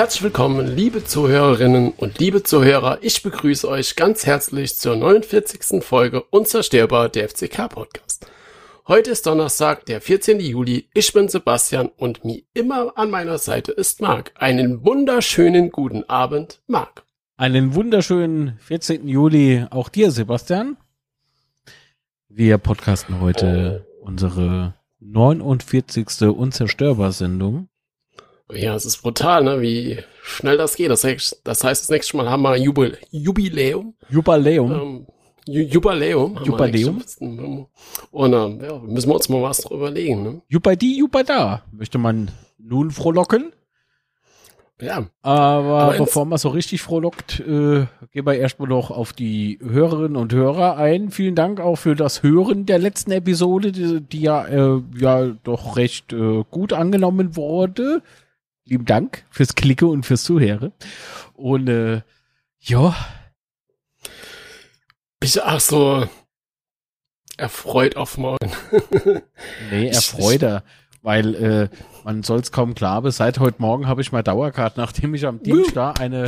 Herzlich willkommen, liebe Zuhörerinnen und liebe Zuhörer. Ich begrüße euch ganz herzlich zur 49. Folge Unzerstörbar der FCK Podcast. Heute ist Donnerstag, der 14. Juli. Ich bin Sebastian und wie immer an meiner Seite ist Marc. Einen wunderschönen guten Abend, Marc. Einen wunderschönen 14. Juli auch dir, Sebastian. Wir podcasten heute unsere 49. Unzerstörbar-Sendung. Ja, es ist brutal, ne? wie schnell das geht. Das heißt, das, heißt, das nächste Mal haben wir Jubil Jubiläum. Jubiläum. Ähm, Ju Jubiläum. Jubiläum. Und ähm, ja, müssen wir uns mal was drüber überlegen. Ne? Jupadi, Jupada. Möchte man nun frohlocken? Ja, Aber, Aber bevor man so richtig frohlockt, äh, gehen wir erstmal noch auf die Hörerinnen und Hörer ein. Vielen Dank auch für das Hören der letzten Episode, die, die ja, äh, ja doch recht äh, gut angenommen wurde. Lieben Dank fürs Klicke und fürs Zuhören. Und äh, ja, ich ach so erfreut auf morgen. nee, Erfreude. Weil äh, man soll es kaum glauben, seit heute Morgen habe ich mal Dauerkarte, nachdem ich am Dienstag eine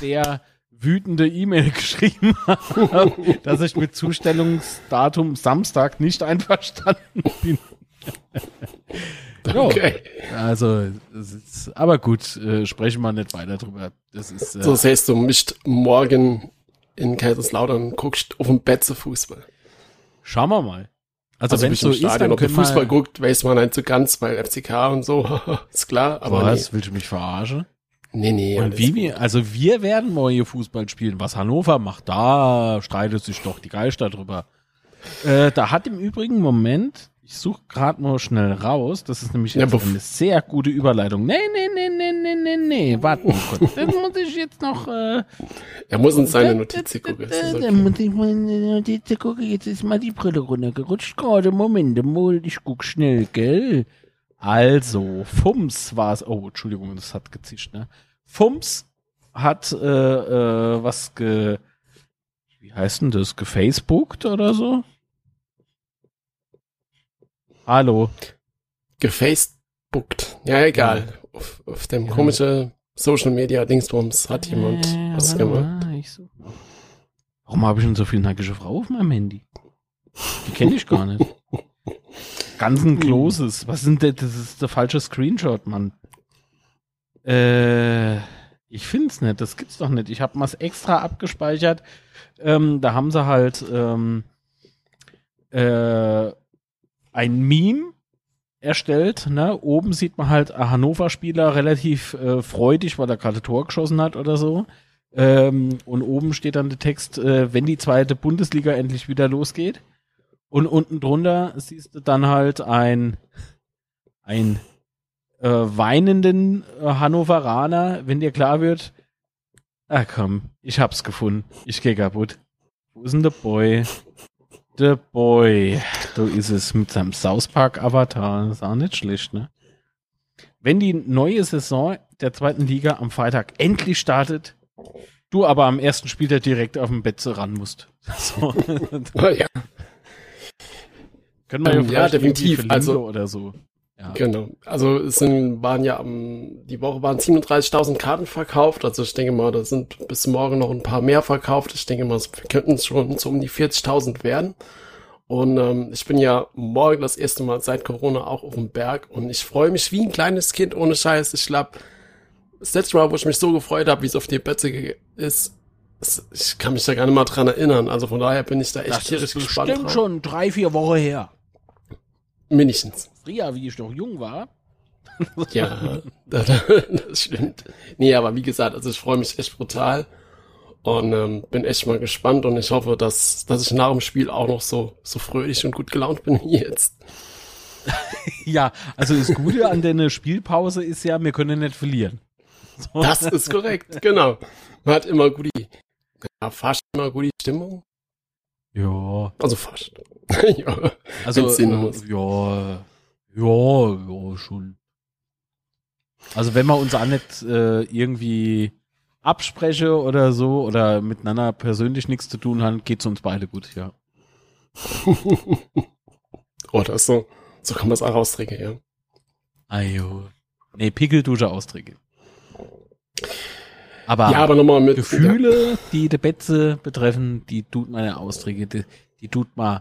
sehr wütende E-Mail geschrieben habe, dass ich mit Zustellungsdatum Samstag nicht einverstanden bin. Ja. Okay. Also, das ist, aber gut, äh, sprechen wir nicht weiter drüber. Das ist äh, So das heißt, du mischt morgen in Kaiserslautern und guckst auf dem Bett zu Fußball. schauen wir mal. Also, Also, wenn es ich so im ist, Stadion, dann ob du Fußball guckt, weiß man nicht so ganz, weil FCK und so, ist klar, aber was, willst du mich verarschen? nee, nee, nee. Und wie wir, also wir werden mal hier Fußball spielen. Was Hannover macht, da streitet sich doch die Geister drüber. Äh, da hat im Übrigen, Moment, ich suche gerade mal schnell raus, das ist nämlich Ja, jetzt bev- eine sehr gute Überleitung. Nee, nee, nee, nee, nee, nee, nee, warte mal kurz. Das muss ich jetzt noch, äh, Er muss in seine Notizen gucken. ist Da okay. muss ich mal in die Notizen gucken, jetzt ist mal die Brille runtergerutscht. Gerade, Moment, mal, ich guck schnell, gell? Also, Fums war's. Oh, Entschuldigung, das hat gezischt, ne? Fums hat äh, äh, was ge... Wie heißt denn das? Gefacebookt oder so? Hallo. Gefacebookt. Ja, egal. Auf, auf dem Ja. komischen Social Media Dingsbums hat jemand Äh, was gemacht. mal, ich mal. Warum habe ich denn so viel nackige Frau auf meinem Handy? Die kenne ich gar nicht. Ganzen Closes. Was sind denn, das ist der falsche Screenshot, Mann. Äh, ich find's nicht, das gibt's doch nicht. Ich habe mal's extra abgespeichert. Ähm, da haben sie halt ähm, äh, ein Meme erstellt. Ne? Oben sieht man halt einen Hannover-Spieler relativ äh, freudig, weil er gerade Tor geschossen hat oder so. Ähm, und oben steht dann der Text, äh, wenn die zweite Bundesliga endlich wieder losgeht. Und unten drunter siehst du dann halt ein, ein äh, weinenden äh, Hannoveraner, wenn dir klar wird, ah komm, ich hab's gefunden, ich geh kaputt. Wo ist denn der Boy? Der Boy. Da ist es mit seinem South Park Avatar. Das ist auch nicht schlecht, ne? Wenn die neue Saison der zweiten Liga am Freitag endlich startet, du aber am ersten Spieltag direkt auf dem Bett ran musst. So. Ah, ja, Können wir Ähm, ja, definitiv. Also- oder so. Ja. genau. Also es sind, waren ja am, die Woche waren 37.000 Karten verkauft. Also ich denke mal, da sind bis morgen noch ein paar mehr verkauft. Ich denke mal, es könnten schon so um die 40.000 werden. Und ähm, ich bin ja morgen das erste Mal seit Corona auch auf dem Berg und ich freue mich wie ein kleines Kind ohne Scheiß. Ich glaube, das letzte Mal, wo ich mich so gefreut habe, wie es auf die ge- ist, ich kann mich da gar nicht mal dran erinnern. Also von daher bin ich da echt Das tierisch ist gespannt bestimmt drauf. schon drei, vier Wochen her. Mindestens. Früher, wie ich noch jung war. Ja, das, das stimmt. Nee, aber wie gesagt, also ich freue mich echt brutal und ähm, bin echt mal gespannt und ich hoffe, dass, dass ich nach dem Spiel auch noch so, so fröhlich und gut gelaunt bin wie jetzt. Ja, also das Gute an der Spielpause ist ja, wir können nicht verlieren. So. Das ist korrekt, genau. Man hat immer gute, ja, fast immer gute Stimmung. Ja, Also fast. ja. also äh, ja, ja, ja, schon. Also wenn wir uns auch nicht äh, irgendwie abspreche oder so oder miteinander persönlich nichts zu tun haben, geht's uns beide gut, ja. oh, das ist so, so kann man es auch rausträgen, ja. Ajo. Nee, Pickeldusche Austräge. Aber, ja, aber nochmal mit Gefühle, ja. die die Betze betreffen, die tut man ja Austräge, die, die tut man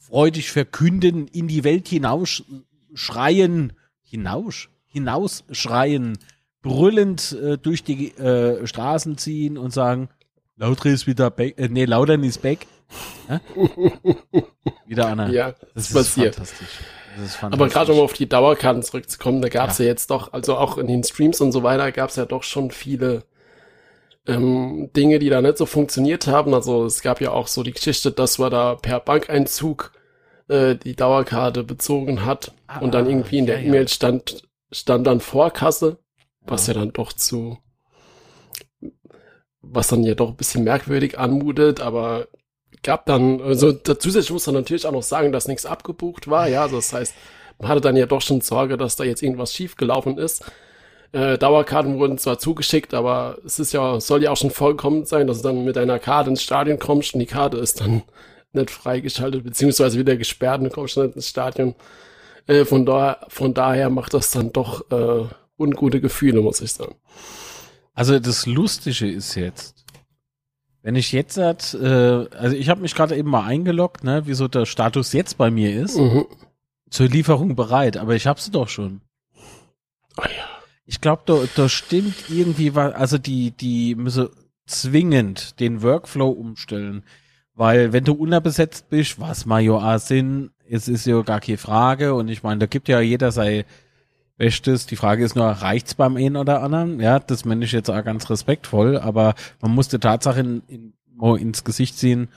freudig verkünden, in die Welt hinaus schreien, hinaus, hinaus schreien, brüllend äh, durch die äh, Straßen ziehen und sagen, Lauter ist wieder back, äh, nee, Lautern ist back. Ja? wieder einer. Ja, das, das ist passiert. fantastisch. Aber gerade um auf die Dauerkarten zurückzukommen, da gab es ja. ja. jetzt doch, also auch in den Streams und so weiter, gab es ja doch schon viele ähm, Dinge, die da nicht so funktioniert haben. Also es gab ja auch so die Geschichte, dass man da per Bankeinzug äh, die Dauerkarte bezogen hat ah, und dann irgendwie in der ja, E-Mail stand, stand dann Vorkasse, was ja. ja dann doch zu, was dann ja doch ein bisschen merkwürdig anmutet, aber gab dann, also zusätzlich muss man natürlich auch noch sagen, dass nichts abgebucht war, ja, also das heißt, man hatte dann ja doch schon Sorge, dass da jetzt irgendwas schiefgelaufen ist. Äh, Dauerkarten wurden zwar zugeschickt, aber es ist ja, soll ja auch schon vollkommen sein, dass du dann mit einer Karte ins Stadion kommst und die Karte ist dann nicht freigeschaltet, beziehungsweise wieder gesperrt und du kommst nicht ins Stadion. Äh, von, da, von daher macht das dann doch äh, ungute Gefühle, muss ich sagen. Also das Lustige ist jetzt, wenn ich jetzt, äh, also ich habe mich gerade eben mal eingeloggt, ne, wieso der Status jetzt bei mir ist, mhm. zur Lieferung bereit, aber ich habe sie doch schon. Oh ja. Ich glaube, da, da stimmt irgendwie was, also die, die müssen zwingend den Workflow umstellen. Weil wenn du unterbesetzt bist, was Major Sinn, es ist ja gar keine Frage. Und ich meine, da gibt ja jeder sei Bestes. Die Frage ist nur, reicht's beim einen oder anderen? Ja, das meine ich jetzt auch ganz respektvoll, aber man muss die Tatsache in, in, ins Gesicht ziehen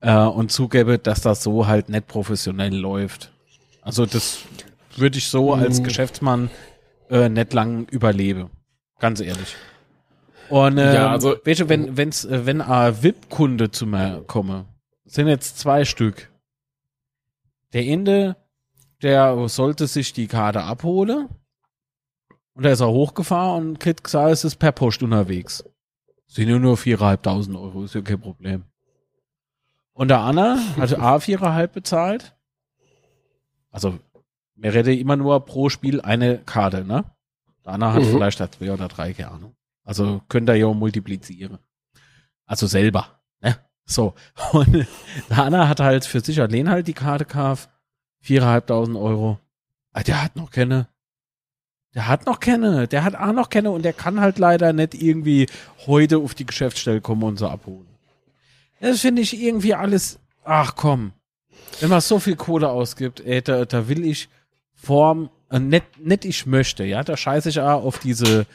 äh, und zugebe, dass das so halt nicht professionell läuft. Also das würde ich so als mhm. Geschäftsmann äh, nicht lang überlebe. Ganz ehrlich. Und äh, ja, also, weißt du, wenn, wenn's, äh, wenn ein VIP-Kunde zu mir komme, sind jetzt zwei Stück. Der Ende, der sollte sich die Karte abholen. Und da ist er hochgefahren und kriegt gesagt, es ist per Post unterwegs. Sind ja nur viereinhalbtausend Euro, ist ja kein Problem. Und der Anna hat A viereinhalb bezahlt. Also wir reden immer nur pro Spiel eine Karte, ne? Dana hat mhm. vielleicht zwei oder drei, keine Ahnung. Also könnt ihr ja multiplizieren. Also selber, ne? So. Und Dana hat halt für sich allein halt die Karte gekauft. Viereinhalbtausend Euro. Ah, der hat noch keine. Der hat noch keine. Der hat auch noch keine und der kann halt leider nicht irgendwie heute auf die Geschäftsstelle kommen und so abholen. Das finde ich irgendwie alles. Ach komm. Wenn man so viel Kohle ausgibt, ey, da, da will ich Form, äh, nicht, nicht ich möchte, ja, da scheiße ich auch auf diese,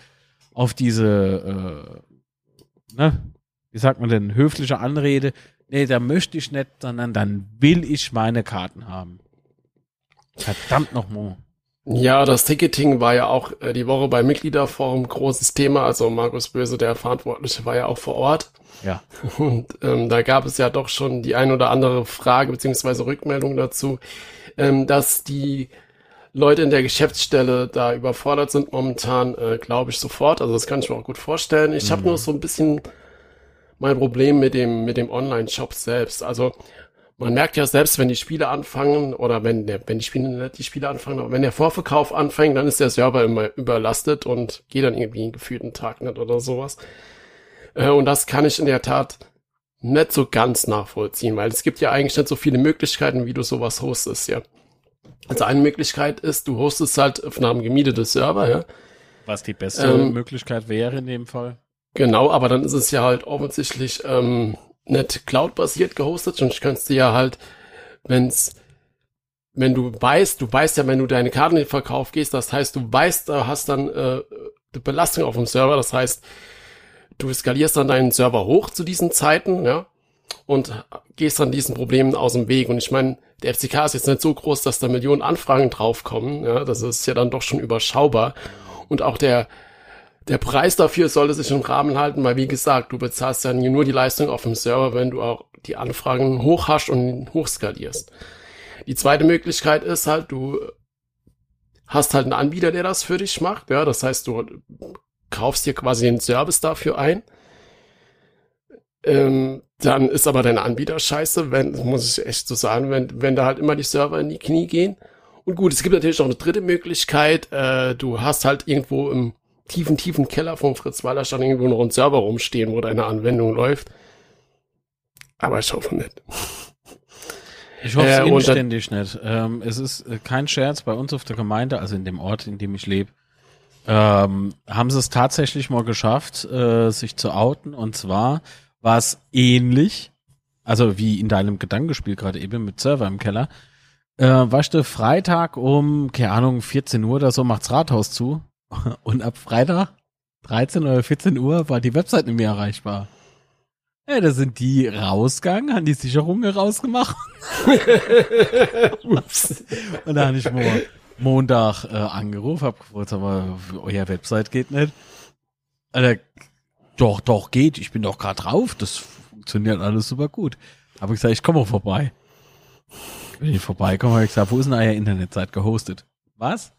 auf diese, äh, ne, wie sagt man denn, höfliche Anrede. Nee, da möchte ich nicht, sondern dann will ich meine Karten haben. Verdammt nochmal. Ja, das Ticketing war ja auch äh, die Woche beim Mitgliederforum großes Thema. Also Markus Böse, der Verantwortliche, war ja auch vor Ort. Ja. Und ähm, da gab es ja doch schon die ein oder andere Frage beziehungsweise Rückmeldung dazu, ähm, dass die Leute in der Geschäftsstelle da überfordert sind momentan, äh, glaube ich sofort. Also das kann ich mir auch gut vorstellen. Ich mhm. habe nur so ein bisschen mein Problem mit dem mit dem Online-Shop selbst. Also man merkt ja selbst, wenn die Spiele anfangen oder wenn der, wenn die Spiele nicht die Spiele anfangen, aber wenn der Vorverkauf anfängt, dann ist der Server immer überlastet und geht dann irgendwie einen gefühlten Tag nicht oder sowas. Äh, und das kann ich in der Tat nicht so ganz nachvollziehen, weil es gibt ja eigentlich nicht so viele Möglichkeiten, wie du sowas hostest, ja. Also eine Möglichkeit ist, du hostest halt auf einem gemieteten Server, ja. Was die beste ähm, Möglichkeit wäre in dem Fall. Genau, aber dann ist es ja halt offensichtlich ähm, nicht Cloud-basiert gehostet und ich könnte dir ja halt, wenn's, wenn du weißt, du weißt ja, wenn du deine Karten in den Verkauf gehst, das heißt, du weißt, da hast dann äh, die Belastung auf dem Server, das heißt, du skalierst dann deinen Server hoch zu diesen Zeiten, ja, und gehst dann diesen Problemen aus dem Weg. Und ich meine, der FCK ist jetzt nicht so groß, dass da Millionen Anfragen draufkommen. Ja, das ist ja dann doch schon überschaubar. Und auch der, der Preis dafür sollte sich im Rahmen halten, weil wie gesagt, du bezahlst dann nur die Leistung auf dem Server, wenn du auch die Anfragen hoch hast und hochskalierst. Die zweite Möglichkeit ist halt, du hast halt einen Anbieter, der das für dich macht. Ja, das heißt, du kaufst dir quasi den Service dafür ein ähm, dann ist aber dein Anbieter scheiße, wenn, muss ich echt so sagen, wenn, wenn da halt immer die Server in die Knie gehen. Und gut, es gibt natürlich auch eine dritte Möglichkeit. Äh, du hast halt irgendwo im tiefen, tiefen Keller vom Fritz-Walter-Stand irgendwo noch ein Server rumstehen, wo deine Anwendung läuft. Aber ich hoffe nicht. Ich hoffe Äh, es und inständig nicht. Ähm, es ist äh, kein Scherz bei uns auf der Gemeinde, also in dem Ort, in dem ich lebe. Ähm, haben sie es tatsächlich mal geschafft, äh, sich zu outen. Und zwar war es ähnlich, also wie in deinem Gedankenspiel gerade eben mit Server im Keller. Äh, weißt du, Freitag um, keine Ahnung, 14 Uhr oder so macht's Rathaus zu. Und ab Freitag 13 oder 14 Uhr war die Website nicht mehr erreichbar. Ja, da sind die rausgegangen, haben die Sicherungen rausgemacht. Ups. Und da habe ich mal Montag äh, angerufen, hab gefragt, aber euer Website geht nicht. Alter, doch, doch, geht. Ich bin doch gerade drauf. Das funktioniert alles super gut. Habe ich gesagt, ich komme vorbei. Bin ich vorbeigekommen, habe ich gesagt, wo ist denn euer Internetseite gehostet? Was?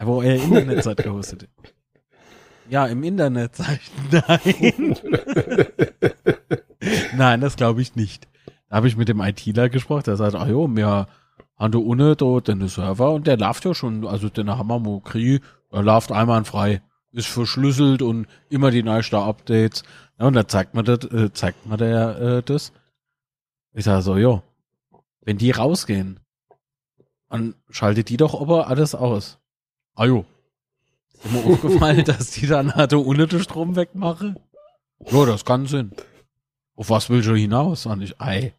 Wo euer Internetseite gehostet? Ja, im Internet, sag ich, nein. nein, das glaube ich nicht. Da habe ich mit dem ITler gesprochen, der sagt, ah jo, wir haben da ohne da den Server und der läuft ja schon, also den haben wir gekriegt, der läuft einwandfrei, ist verschlüsselt und immer die neuesten Updates. Ja, und da zeigt man das, äh, zeigt man der äh, das. Ich sage so, jo, wenn die rausgehen, dann schaltet die doch aber alles aus. Ah jo. Ist mir aufgefallen, dass die dann halt ohne den Strom wegmachen? Ja, das kann Sinn. Auf was will schon hinaus? Und ich, ei.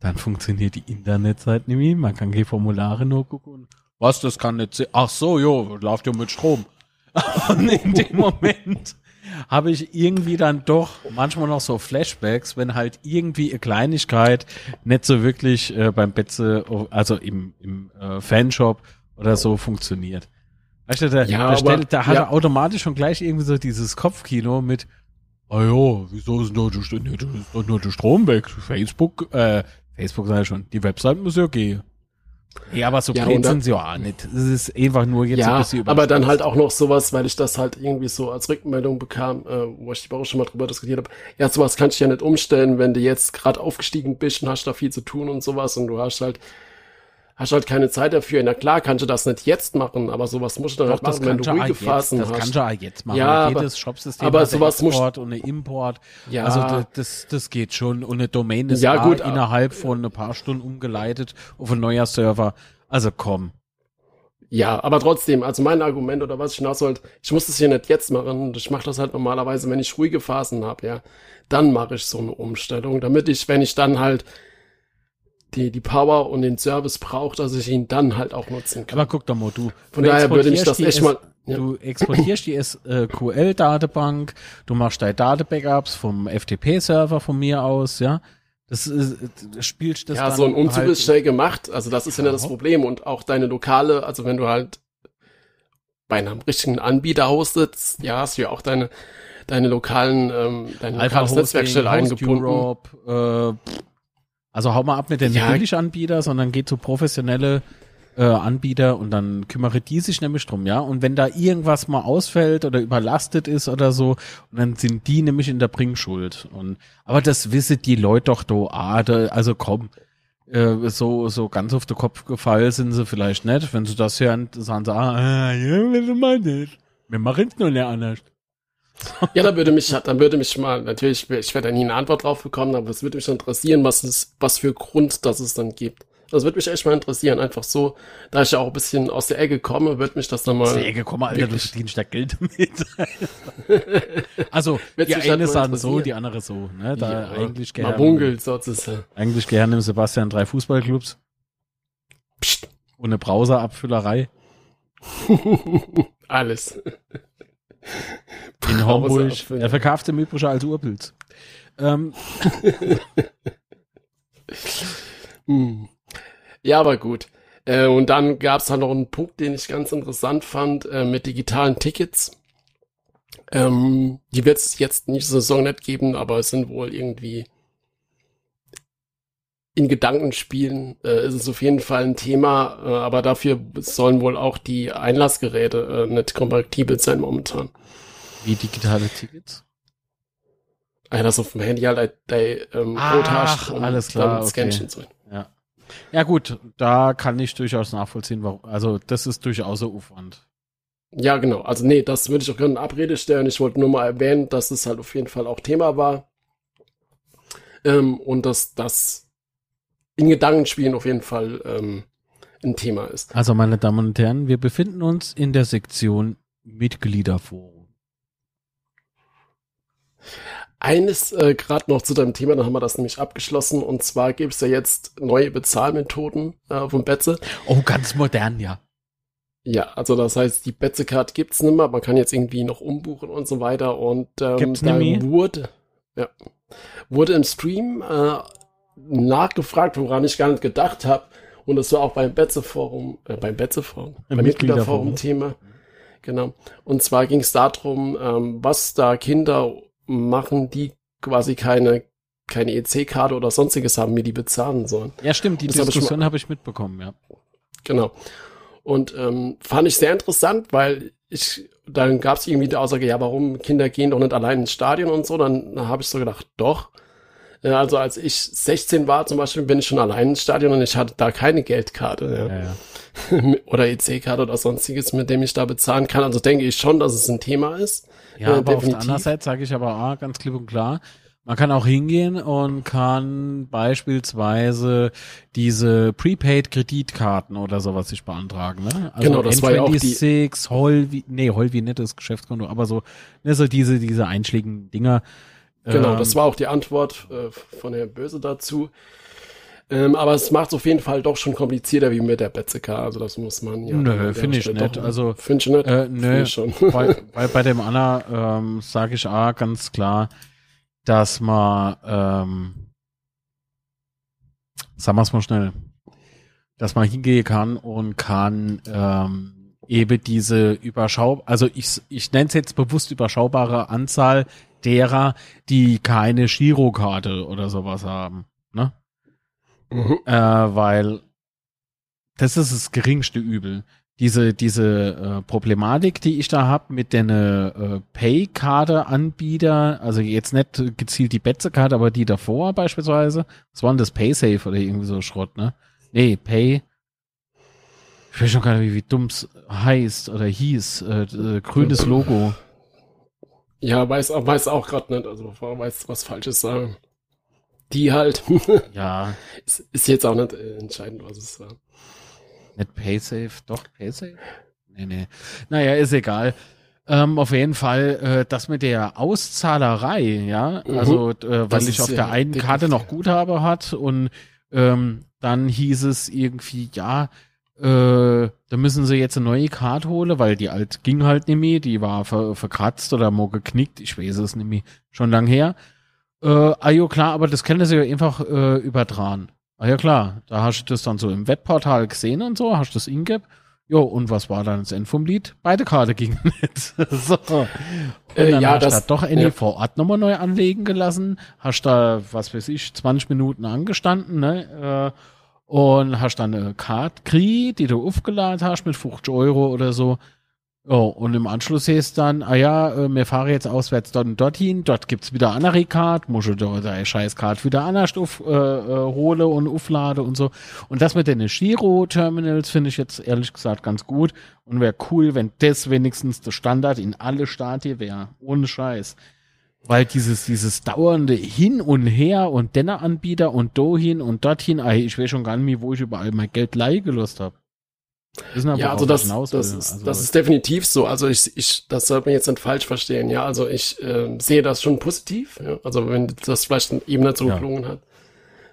Dann funktioniert die Internetseite nicht mehr. Man kann die Formulare nur gucken. Was, das kann nicht sein. Ach so, jo, läuft ja mit Strom. Und in dem Moment habe ich irgendwie dann doch manchmal noch so Flashbacks, wenn halt irgendwie eine Kleinigkeit nicht so wirklich äh, beim Betze, also im, im äh, Fanshop oder so funktioniert. Weißt du, da, Ja, da, stellt, da hat ja. er automatisch schon gleich irgendwie so dieses Kopfkino mit, ah ja, wieso ist denn da, nur der Strom weg? Facebook, äh, Facebook sei schon, die Website muss ja gehen. Ja, aber so Ja, blöd sind sie ja auch nicht. Es ist einfach nur jetzt ein Ja, bisschen aber dann halt auch noch sowas, weil ich das halt irgendwie so als Rückmeldung bekam, äh, wo ich die Woche schon mal drüber diskutiert habe. Ja, sowas kannst du ja nicht umstellen, wenn du jetzt gerade aufgestiegen bist und hast da viel zu tun und sowas und du hast halt hast halt keine Zeit dafür. Na klar, kannst du das nicht jetzt machen, aber sowas musst du dann Doch, halt das machen, wenn du ruhige jetzt, Phasen das hast. kannst du auch jetzt machen. Ja, Jedes aber- Shopsystem aber sowas Export und eine Import. Ja. Also das, das, das geht schon. Und eine Domain ist Ja, gut, innerhalb von ein paar Stunden umgeleitet auf ein neuer Server. Also komm. Ja, aber trotzdem, also mein Argument oder was ich hinaus wollte, ich muss das hier nicht jetzt machen. Ich mache das halt normalerweise, wenn ich ruhige Phasen habe, ja. Dann mache ich so eine Umstellung, damit ich, wenn ich dann halt die, die Power und den Service brauche, dass ich ihn dann halt auch nutzen kann. Aber guck doch mal, du. Von du daher würde mich exportierst das echt S- mal. Ja. Du exportierst die SQL-Datenbank, du machst deine Datenbackups vom FTP-Server von mir aus, ja. Das, ist, das spielt das ja, so ein Umzug halt, ist schnell gemacht. Also das ist ja, das Problem. Und auch deine lokale, also wenn du halt bei einem richtigen Anbieter hostest, ja, hast du ja auch deine, deine lokalen, ähm, dein lokales Netzwerk schnell Hosting, Host eingebunden. Europe, äh. Also hau mal ab mit den Ja. Billiganbieter, sondern geh zu professionelle äh, Anbieter und dann kümmere die sich nämlich drum, ja. Und wenn da irgendwas mal ausfällt oder überlastet ist oder so, und dann sind die nämlich in der Bringschuld. Und aber das wissen die Leute doch do, ah, da, also komm, äh, so so ganz auf den Kopf gefallen sind sie vielleicht nicht. Wenn sie das hören, sagen sie, ah, ja. Wir machen es nur nicht anders. Ja, da würde mich, dann würde mich mal, natürlich, ich werde da nie eine Antwort drauf bekommen, aber es würde mich interessieren, was es, was für Grund das es dann gibt. Das würde mich echt mal interessieren, einfach so, da ich ja auch ein bisschen aus der Ecke komme, wird mich das dann mal. Säge, komm mal, Alter, du verdienst da Geld damit. also, die halt eine sagen so, die andere so. Ne? Da Ja, eigentlich mal gerne, munkelt sozusagen. eigentlich gerne im Sebastian drei Fußballclubs Psst, und eine Browserabfüllerei alles. In Homburg. Er verkauft im Übrigen als Urpilz. Ähm, Hm. Ja, aber gut. Äh, und dann gab es halt noch einen Punkt, den ich ganz interessant fand, äh, mit digitalen Tickets. Ähm, die wird es jetzt nicht Saison nicht geben, aber es sind wohl irgendwie in Gedankenspielen äh, ist es auf jeden Fall ein Thema, äh, aber dafür sollen wohl auch die Einlassgeräte äh, nicht kompatibel sein momentan. wie digitale Tickets? Also dass auf dem Handy halt dein ähm, Ach, Code hast alles klar, dann okay. ihn so. Ja. Ja gut, da kann ich durchaus nachvollziehen, warum. Also das ist durchaus ein Aufwand. Ja, genau. Also nee, das würde ich auch gerne in Abrede stellen. Ich wollte nur mal erwähnen, dass es halt auf jeden Fall auch Thema war. Ähm, und dass das in Gedankenspielen auf jeden Fall ähm, ein Thema ist. Also meine Damen und Herren, wir befinden uns in der Sektion Mitgliederforum. Eines äh, gerade noch zu deinem Thema, dann haben wir das nämlich abgeschlossen. Und zwar gibt es ja jetzt neue Bezahlmethoden äh, von Betze. Oh, ganz modern, ja. Ja, also das heißt, die Betze-Card gibt's nicht mehr. Man kann jetzt irgendwie noch umbuchen und so weiter. Und ähm, Gibt's da wurde, ja, wurde im Stream äh, nachgefragt, woran ich gar nicht gedacht habe. Und das war auch beim Betze-Forum, äh, beim Betze-Forum, Im beim Mitgliederforum. Mitgliederforum-Thema. Genau. Und zwar ging es darum, ähm, was da Kinder machen, die quasi keine keine EC-Karte oder sonstiges haben, mir die bezahlen sollen. Ja, stimmt, die Das hab ich Diskussion habe ich mitbekommen, ja. Genau. Und ähm, fand ich sehr interessant, weil ich dann gab es irgendwie die Aussage, ja, warum Kinder gehen doch nicht allein ins Stadion und so. Dann, dann habe ich so gedacht, doch. Äh, Also als ich 16 war zum Beispiel, bin ich schon allein ins Stadion und ich hatte da keine Geldkarte ja, ja. ja. oder EC-Karte oder sonstiges, mit dem ich da bezahlen kann. Also denke ich schon, dass es ein Thema ist. Ja, Äh, aber auf der definitiv. anderen Seite sage ich aber ah, ganz klipp und klar, man kann auch hingehen und kann beispielsweise diese Prepaid-Kreditkarten oder sowas sich beantragen. Ne? Also Genau, das war ja auch die- N26, Holvi, nee, Holvi nicht das Geschäftskonto, aber so, ne, so diese, diese einschlägigen Dinger. Genau, Ähm, das war auch die Antwort äh, von Herrn Böse dazu. Ähm, aber es macht es auf jeden Fall doch schon komplizierter wie mit der Betzeka. Also das muss man ja. Nö, finde ich nicht. doch- Also, finde ich nicht. Äh, nö, ich schon. weil, weil bei dem Anna ähm, sage ich A ganz klar, dass man, ähm, sagen wir es mal schnell, dass man hingehen kann und kann ähm, eben diese überschau, also ich, ich nenne es jetzt bewusst überschaubare Anzahl derer, die keine Girokarte oder sowas haben. Ne? Mhm. äh, weil das ist das geringste Übel. Diese, diese äh, Problematik, die ich da hab mit den äh, Pay-Karte-Anbieter, also jetzt nicht gezielt die Betze-Karte, aber die davor beispielsweise, was war denn das Paysafe oder irgendwie so Schrott, ne? Nee, Pay. Ich weiß schon gar nicht, wie, wie dumm's heißt oder hieß. Äh, äh, grünes Logo. Ja, weiß, weiß auch gerade nicht. Also bevor weiß was Falsches sagen. Die halt. Ja, ist, ist jetzt auch nicht äh, entscheidend, was es war. Nicht Paysafe, doch Paysafe? Nee, nee. Naja, ist egal. Ähm, auf jeden Fall, äh, das mit der Auszahlerei, ja, Mhm. also äh, weil ich auf der einen. Karte noch Guthabe hat und ähm, dann hieß es irgendwie, ja, äh, da müssen sie jetzt eine neue Karte holen, weil die alt ging halt nicht mehr, die war ver verkratzt oder mal geknickt, ich weiß es nicht mehr, schon lang her. Äh, ah jo, klar, aber das können sie ja einfach äh, übertragen. Ah ja klar, da hast du das dann so im Webportal gesehen und so, hast du das Ingap. Jo, und was war dann das Ende vom Lied? Beide Karte gingen nicht. so. Und Äh, dann ja, hast du das- da doch Andy ja. vor Ort nochmal neu anlegen gelassen, hast da, was weiß ich, 20 Minuten angestanden, ne? Äh, und hast dann eine Karte gekriegt, die du aufgeladen hast mit 50 Euro oder so. Oh, und im Anschluss heißt dann, ah ja, äh, wir fahren jetzt auswärts dort und dorthin, dort gibt's wieder eine andere Karte, muss ich da deine scheiß Karte wieder anders auf, äh, äh, hole und auflade und so. Und das mit den Giro-Terminals finde ich jetzt ehrlich gesagt ganz gut und wäre cool, wenn das wenigstens der Standard in alle Stadien wäre. Ohne Scheiß. Weil dieses, dieses dauernde Hin und Her und denner Anbieter und dohin und dorthin, ey, ich weiß schon gar nicht mehr, wo ich überall mein Geld leihe gelöst habe. Ja, also das, das, ist, also, das ist definitiv so. Also ich, ich, das sollte man jetzt nicht falsch verstehen. Ja, also ich äh, sehe das schon positiv. Ja? Also wenn das vielleicht eben nicht so Ja. geklungen hat.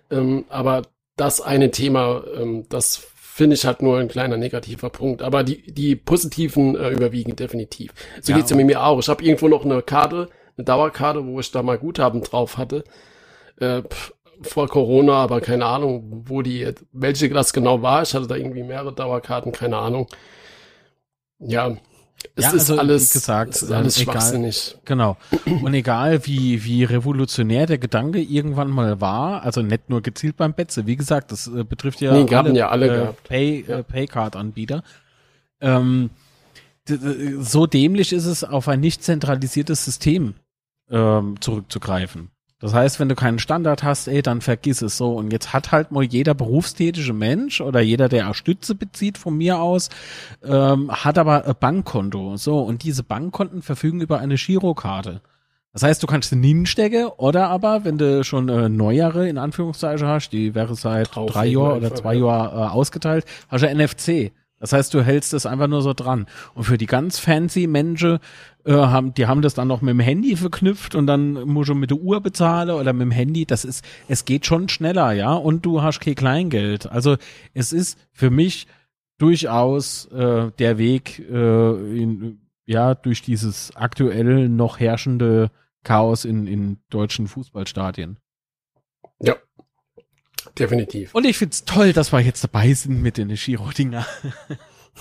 Ähm, aber das eine Thema, ähm, das finde ich halt nur ein kleiner negativer Punkt. Aber die, die positiven äh, überwiegen definitiv. So Ja, geht's ja mit mir auch. Ich habe irgendwo noch eine Karte, eine Dauerkarte, wo ich da mal Guthaben drauf hatte. Äh, vor Corona, aber keine Ahnung, wo die, welche das genau war. Ich hatte da irgendwie mehrere Dauerkarten, keine Ahnung. Ja, es Ja, ist also, alles, gesagt, es ist ähm, alles egal. schwachsinnig. Genau. Und egal wie, wie revolutionär der Gedanke irgendwann mal war, also nicht nur gezielt beim Betze, wie gesagt, das äh, betrifft ja Nee, haben ja alle äh. Pay, Ja. äh, Paycard-Anbieter. Ähm, so dämlich ist es, auf ein nicht zentralisiertes System ähm, zurückzugreifen. Das heißt, wenn du keinen Standard hast, ey, dann vergiss es so. Und jetzt hat halt mal jeder berufstätige Mensch oder jeder, der auch Stütze bezieht von mir aus, ähm, hat aber ein Bankkonto. So, und diese Bankkonten verfügen über eine Girokarte. Das heißt, du kannst sie hinstecken oder aber, wenn du schon äh, neuere, in Anführungszeichen hast, die wäre seit Auf drei Jahren oder zwei ja. Jahren äh, ausgeteilt, hast du NFC. Das heißt, du hältst es einfach nur so dran. Und für die ganz fancy Menschen, äh, haben, die haben das dann noch mit dem Handy verknüpft und dann musst du mit der Uhr bezahlen oder mit dem Handy. Das ist, es geht schon schneller, ja. Und du hast kein Kleingeld. Also es ist für mich durchaus äh, der Weg, äh, in, ja, durch dieses aktuell noch herrschende Chaos in, in deutschen Fußballstadien. Ja. Definitiv. Und ich find's toll, dass wir jetzt dabei sind mit den Giro-Dinger.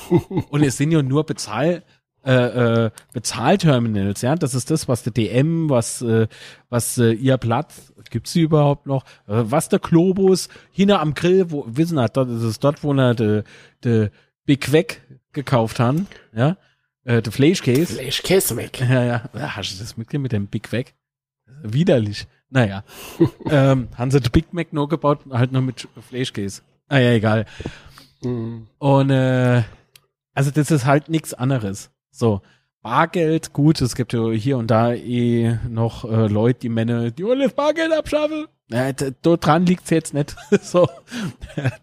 Und es sind ja nur Bezahl, äh, äh, Bezahlterminals, ja. Das ist das, was der DM, was, äh, was äh, ihr Platz, gibt's die überhaupt noch? Äh, was der Globus, hinter am Grill, wo, wissen wir, dort ist dort, wo er de, de Big Weg gekauft haben, ja. Äh, der Fleischkäse. Fleisch Käse weg. Ja, ja. ja. Hast du das mitgekriegt mit dem Big Mac? Widerlich. Naja. ähm, haben sie den Big Mac nur gebaut, halt nur mit Fleischkäse. Ah ja, egal. Mhm. Und äh, also das ist halt nichts anderes. So. Bargeld, gut, es gibt ja hier und da eh noch äh, Leute, die Männer, die wollen das Bargeld abschaffen. Ja, dort dran liegt's jetzt nicht. so.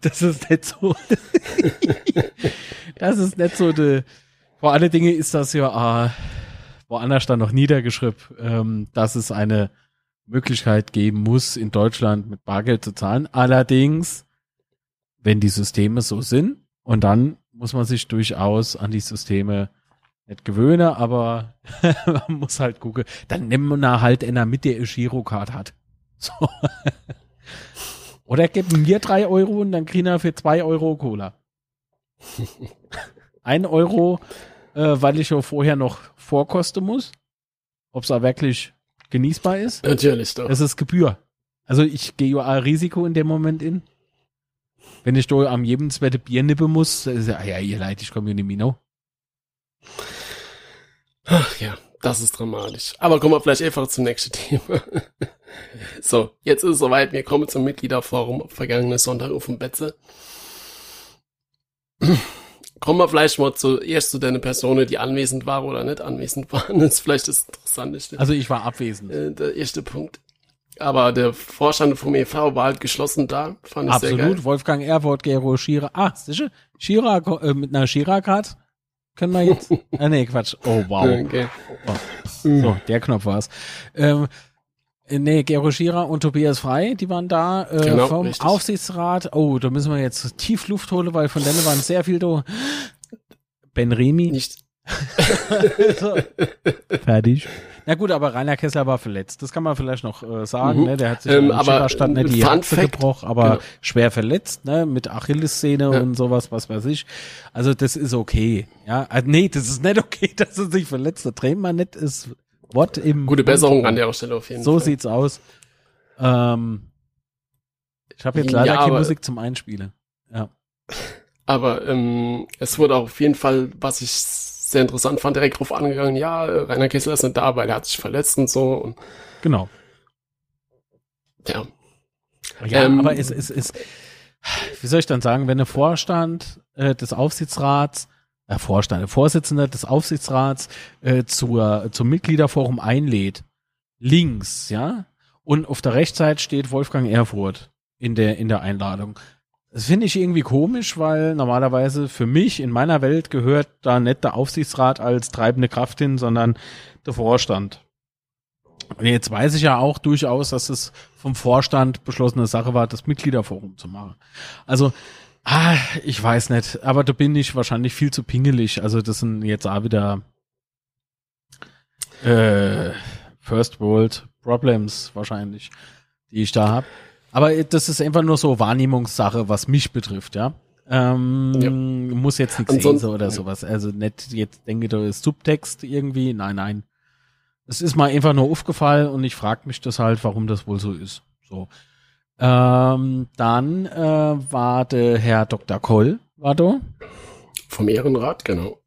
Das ist nicht so. das ist nicht so de, vor allen Dingen ist das ja äh, woanders dann noch niedergeschrieben, ähm, dass es eine Möglichkeit geben muss, in Deutschland mit Bargeld zu zahlen. Allerdings, wenn die Systeme so sind, und dann muss man sich durchaus an die Systeme nicht gewöhnen, aber man muss halt gucken. Dann nimmt man halt einer mit, der eine Girocard hat. So. Oder geben mir drei Euro und dann kriegen wir für zwei Euro Cola. Ein Euro, äh, weil ich ja vorher noch vorkosten muss, ob es auch wirklich genießbar ist. Natürlich doch. Es ist Gebühr. Also ich gehe ja ein Risiko in dem Moment in. Wenn ich da am jedem zweite Bier nippen muss, ist ja, ja, ihr Leid, ich komme hier nicht mehr. Ach ja, das ist dramatisch. Aber kommen wir vielleicht einfach zum nächsten Thema. so, jetzt ist es soweit. Wir kommen zum Mitgliederforum vergangenen Sonntag auf dem Betze. Kommen wir vielleicht mal zuerst zu deiner Person, die anwesend war oder nicht anwesend war. Das ist vielleicht das Interessanteste. Also ich war abwesend. äh, der erste Punkt. Aber der Vorstand vom EV war halt geschlossen da. Fand ich sehr geil. Absolut. Wolfgang Erfurt, Gero Schira. Ah, sicher? Schira, äh, mit einer Schira-Card? Können wir jetzt? ah, nee, Quatsch. Oh, wow. Okay. So, der Knopf war's. Ähm, äh, nee, Gero Schira und Tobias Frei, die waren da äh, Genau, vom richtig. Aufsichtsrat. Oh, da müssen wir jetzt tief Luft holen, weil von denen waren sehr viel da. Ben Remi. Nicht, So. Fertig. Na gut, aber Rainer Kessler war verletzt. Das kann man vielleicht noch äh, sagen. Mhm. Ne? Der hat sich Ähm, aber, Schillerstand nicht die Fact, gebrochen, aber genau. schwer verletzt, ne? mit Achillessehne Ja. und sowas, was weiß ich. Also das ist okay. Ja, äh, nee, das ist nicht okay, dass er sich verletzt. Da drehen man nicht ist Wort im gute Besserung an der Stelle auf jeden So Fall. sieht's aus. Ähm, ich habe jetzt leider Ja, keine Musik zum Einspielen. Ja. Aber ähm, es wurde auch auf jeden Fall, was ich sehr interessant fand, direkt drauf angegangen, ja, Rainer Kessler ist nicht da, weil er hat sich verletzt und so. Und Genau. ja, Ja, Ähm, aber es ist, wie soll ich dann sagen, wenn der Vorstand äh, des Aufsichtsrats, äh, Vorstand, der Vorsitzende des Aufsichtsrats äh, zur, zum Mitgliederforum einlädt, links, ja, und auf der Rechtsseite steht Wolfgang Erfurt in der, in der Einladung. Das finde ich irgendwie komisch, weil normalerweise für mich in meiner Welt gehört da nicht der Aufsichtsrat als treibende Kraft hin, sondern der Vorstand. Und jetzt weiß ich ja auch durchaus, dass es vom Vorstand beschlossene Sache war, das Mitgliederforum zu machen. Also, ah, ich weiß nicht, aber da bin ich wahrscheinlich viel zu pingelig. Also das sind jetzt auch wieder äh, First World Problems wahrscheinlich, die ich da habe. Aber das ist einfach nur so Wahrnehmungssache, was mich betrifft, ja. Ähm, Ja. Muss jetzt nichts sehen so oder sowas. Also nicht jetzt denke, da ist Subtext irgendwie. Nein, nein. Es ist mal einfach nur aufgefallen und ich frage mich das halt, warum das wohl so ist. So. Ähm, dann äh, war der Herr Dr. Koll, war da. vom Ehrenrat, genau.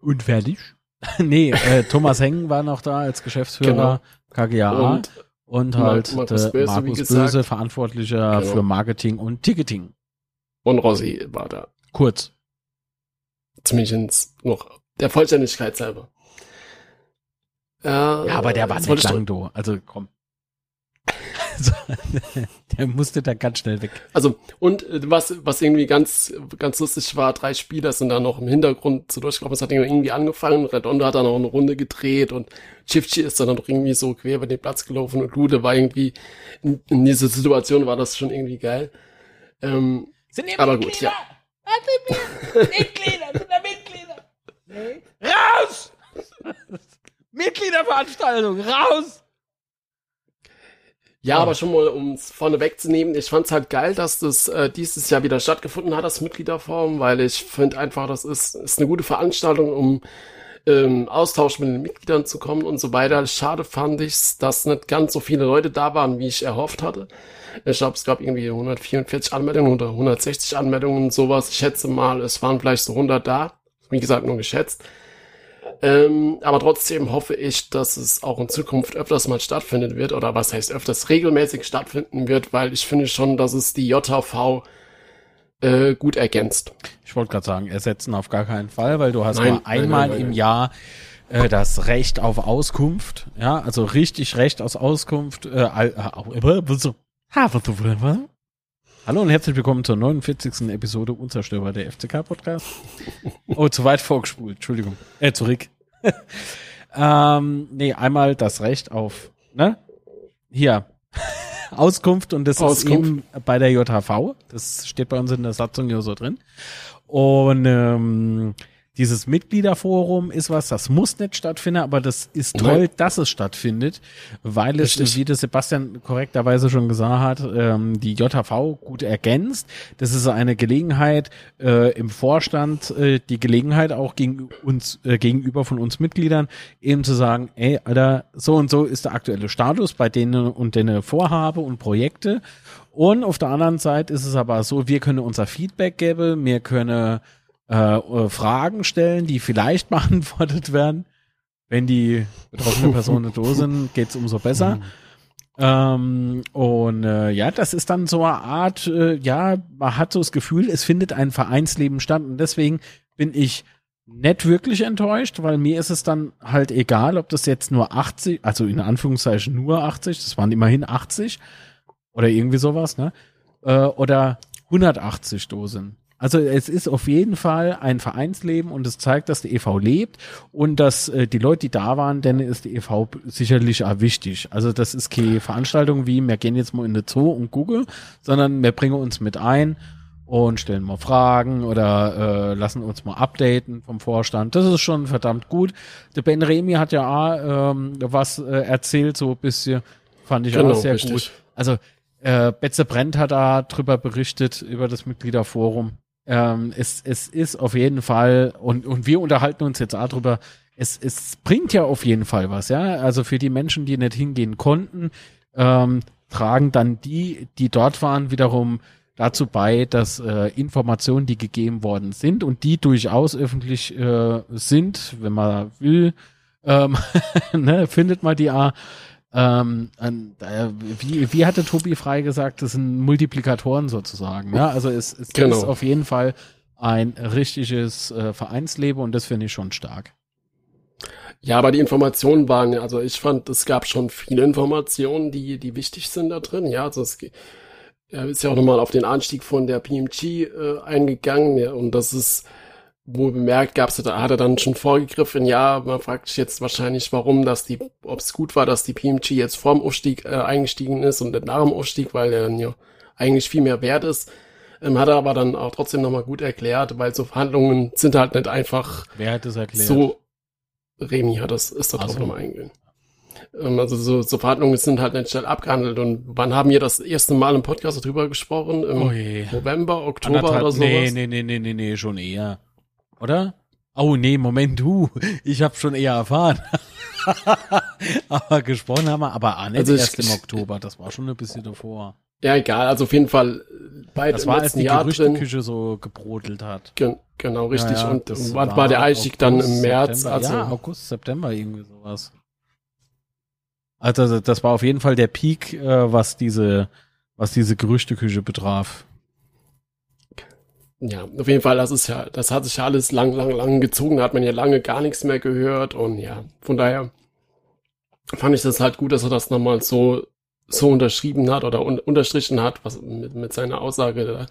Und fertig. nee, äh, Thomas Hengen war noch da als Geschäftsführer KGAA und, und halt Markus der Böse, Markus. Böse, Verantwortlicher Genau. für Marketing und Ticketing. Und Rossi war da. Kurz. Zumindest noch der Vollständigkeit selber. Äh, Ja, aber der war jetzt nicht lang, du. Also komm. Also, der musste da ganz schnell weg. Also, und äh, was, was irgendwie ganz, ganz lustig war, drei Spieler sind da noch im Hintergrund so durchgelaufen. Es hat irgendwie angefangen. Redondo hat dann noch eine Runde gedreht und Chifchi ist dann noch irgendwie so quer über den Platz gelaufen und Lude war irgendwie, in, in dieser Situation war das schon irgendwie geil. Ähm, Sind hier Aber gut, ja. Mitglieder, sind da Mitglieder? Raus! Mitgliederveranstaltung, raus! Ja, Oh. aber schon mal, um es vorne wegzunehmen, ich fand's halt geil, dass das äh, dieses Jahr wieder stattgefunden hat, das Mitgliederforum, weil ich finde einfach, das ist, ist eine gute Veranstaltung, um ähm, Austausch mit den Mitgliedern zu kommen und so weiter. Schade fand ich's, dass nicht ganz so viele Leute da waren, wie ich erhofft hatte. Ich glaube, es gab irgendwie 144 Anmeldungen oder 160 Anmeldungen und sowas. Ich schätze mal, es waren vielleicht so 100 da. Wie gesagt, nur geschätzt. Ähm, aber trotzdem hoffe ich, dass es auch in Zukunft öfters mal stattfinden wird oder was heißt öfters regelmäßig stattfinden wird, weil ich finde schon, dass es die JV äh, gut ergänzt. Ich wollte gerade sagen, ersetzen auf gar keinen Fall, weil du hast Nein, nur einmal nein, nein, im. Jahr äh, das Recht auf Auskunft. Ja, also richtig Recht aus Auskunft. Äh, äh, äh, was? Hallo und herzlich willkommen zur 49. Episode Unzerstörbar der FCK-Podcast. Oh, zu weit vorgespult, Entschuldigung. Äh, zurück. ähm, nee, einmal das Recht auf, ne? Hier. Auskunft und das Auskunft. ist eben bei der JHV. Das steht bei uns in der Satzung ja so drin. Und ähm, dieses Mitgliederforum ist was, das muss nicht stattfinden, aber das ist toll, Nein. dass es stattfindet, weil es, Richtig. wie das Sebastian korrekterweise schon gesagt hat, ähm, die JHV gut ergänzt. Das ist eine Gelegenheit äh, im Vorstand, äh, die Gelegenheit auch gegen uns, äh, gegenüber von uns Mitgliedern, eben zu sagen, ey, Alter, so und so ist der aktuelle Status bei denen und denen Vorhabe und Projekte. Und auf der anderen Seite ist es aber so, wir können unser Feedback geben, wir können äh, äh, Fragen stellen, die vielleicht beantwortet werden. Wenn die betroffene Personen da sind, geht's umso besser. Ähm, und äh, ja, das ist dann so eine Art, äh, ja, man hat so das Gefühl, es findet ein Vereinsleben statt. Und deswegen bin ich nicht wirklich enttäuscht, weil mir ist es dann halt egal, ob das jetzt nur 80, also in Anführungszeichen nur 80, das waren immerhin 80 oder irgendwie sowas, ne? Äh, oder 180 Dosen. Also es ist auf jeden Fall ein Vereinsleben und es zeigt, dass die EV lebt und dass äh, die Leute, die da waren, denen ist die EV sicherlich auch wichtig. Also das ist keine Veranstaltung wie, wir gehen jetzt mal in den Zoo und gucken, sondern wir bringen uns mit ein und stellen mal Fragen oder äh, lassen uns mal updaten vom Vorstand. Das ist schon verdammt gut. Der Ben Remy hat ja auch, ähm, was äh, erzählt, so ein bisschen, fand ich Genau, auch sehr richtig. gut. Also äh, Betze Brent hat da drüber berichtet, über das Mitgliederforum. Ähm, es, es ist auf jeden Fall, und, und wir unterhalten uns jetzt auch drüber, es, es bringt ja auf jeden Fall was, ja. Also für die Menschen, die nicht hingehen konnten, ähm, tragen dann die, die dort waren, wiederum dazu bei, dass äh, Informationen, die gegeben worden sind und die durchaus öffentlich äh, sind, wenn man will, ähm, ne, findet man die auch. Ähm, äh, wie, wie hatte Tobi frei gesagt, das sind Multiplikatoren sozusagen. Ja, also es, es Genau. ist auf jeden Fall ein richtiges äh, Vereinsleben und das finde ich schon stark. Ja, aber die Informationen waren, also ich fand, es gab schon viele Informationen, die, die wichtig sind da drin. Ja, also es ist ja auch nochmal auf den Anstieg von der PMG äh, eingegangen, ja, und das ist wohl bemerkt, gab's da, hat er dann schon vorgegriffen, ja, man fragt sich jetzt wahrscheinlich, warum, dass die, ob es gut war, dass die PMG jetzt vorm Aufstieg äh, eingestiegen ist und nicht nach dem Aufstieg, weil er dann ja eigentlich viel mehr wert ist. Ähm, hat er aber dann auch trotzdem nochmal gut erklärt, weil so Verhandlungen sind halt nicht einfach Wer hat das erklärt? so, Remy hat das, ist da Ach drauf so. nochmal eingegangen. Ähm, Also so, so Verhandlungen sind halt nicht schnell abgehandelt. Und wann haben wir das erste Mal im Podcast darüber gesprochen? Im Oh. November, Oktober Anderthalb- oder sowas? nee, nee, nee, nee, nee, nee, schon eher. Oder? Oh nee, Moment, du. Ich habe schon eher erfahren. aber gesprochen haben wir, aber auch nicht Also ich- erst im Oktober. Das war schon ein bisschen davor. Ja, egal, also auf jeden Fall bei das war, als die Jahr Gerüchteküche drin. so gebrodelt hat. Gen genau, richtig. Ja, ja, und wann war, war der Einstieg dann im März? September, also ja, August, September, irgendwie sowas. Also das war auf jeden Fall der Peak, äh, was diese, was diese Gerüchteküche betraf. Ja, auf jeden Fall, das ist ja, das hat sich ja alles lang, lang, lang gezogen, da hat man ja lange gar nichts mehr gehört und ja, von daher fand ich das halt gut, dass er das nochmal so so unterschrieben hat oder un unterstrichen hat, was mit, mit seiner Aussage da.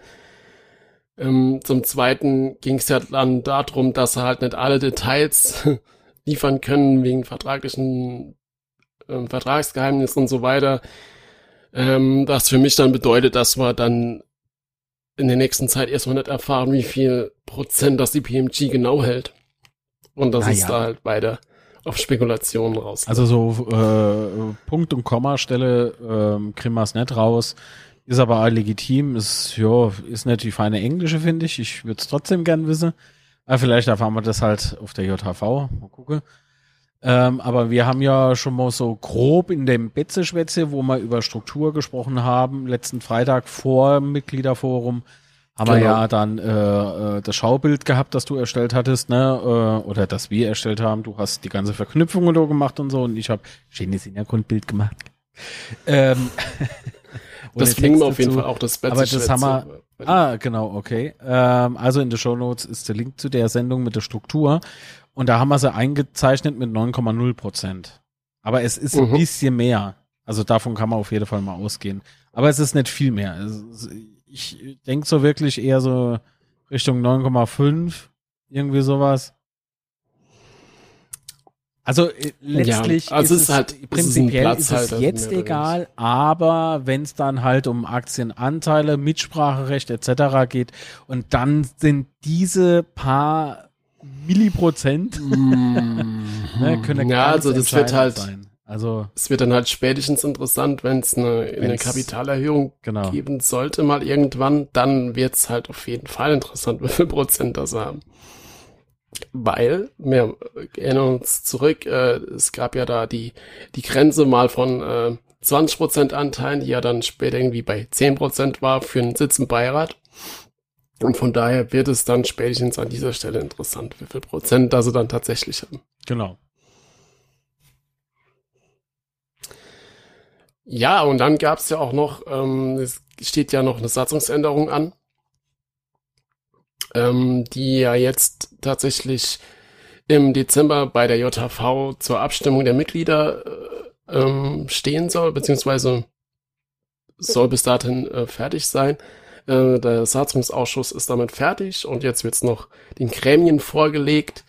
Ähm, zum Zweiten ging es ja dann darum, dass er halt nicht alle Details liefern können wegen vertraglichen ähm, Vertragsgeheimnissen und so weiter. Ähm, was für mich dann bedeutet, dass wir dann in der nächsten Zeit erstmal nicht erfahren, wie viel Prozent das die PMG genau hält. Und das ist ja. da halt beide auf Spekulationen raus. Also so äh, Punkt und Kommastelle ähm, kriegen wir es nicht raus. Ist aber legitim. Ist, ja, ist nicht die feine Englische, finde ich. Ich würde es trotzdem gern wissen. Aber vielleicht erfahren wir das halt auf der JHV. Mal gucken. Ähm, aber wir haben ja schon mal so grob in dem Betze-Schwätze, wo wir über Struktur gesprochen haben, letzten Freitag vor dem Mitgliederforum, haben genau. wir ja dann äh, äh, das Schaubild gehabt, das du erstellt hattest, ne? Äh, oder das wir erstellt haben. Du hast die ganze Verknüpfung da gemacht und so und ich habe schönes Hintergrundbild gemacht. Ähm, das wir auf jeden Fall auch das Beste. Aber das haben wir. Ah, genau, okay. Ähm, also in den Show Notes ist der Link zu der Sendung mit der Struktur und da haben wir sie eingezeichnet mit 9,0 Prozent. Aber es ist mhm. ein bisschen mehr. Also davon kann man auf jeden Fall mal ausgehen. Aber es ist nicht viel mehr. Es, ich denke so wirklich eher so Richtung 9,5, irgendwie sowas. Also äh, letztlich ja, also ist, es halt prinzipiell ist, ist es halt, jetzt egal, aber wenn es dann halt um Aktienanteile, Mitspracherecht etc. geht und dann sind diese paar Milliprozent mm, ne, können ja, also das wird halt sein. Also es wird dann halt spätestens interessant, wenn es eine, eine Kapitalerhöhung genau. geben sollte mal irgendwann, dann wird es halt auf jeden Fall interessant, wie viel Prozent das haben. Weil, wir erinnern uns zurück, äh, es gab ja da die, die Grenze mal von äh, 20% Anteilen, die ja dann später irgendwie bei 10% war für einen Sitz im Beirat. Und von daher wird es dann spätestens an dieser Stelle interessant, wie viel Prozent da sie dann tatsächlich haben. Genau. Ja, und dann gab es ja auch noch, ähm, es steht ja noch eine Satzungsänderung an, ähm, die ja jetzt tatsächlich im Dezember bei der JHV zur Abstimmung der Mitglieder äh, ähm, stehen soll, beziehungsweise soll bis dahin äh, fertig sein. Äh, der Satzungsausschuss ist damit fertig und jetzt wird's noch den Gremien vorgelegt.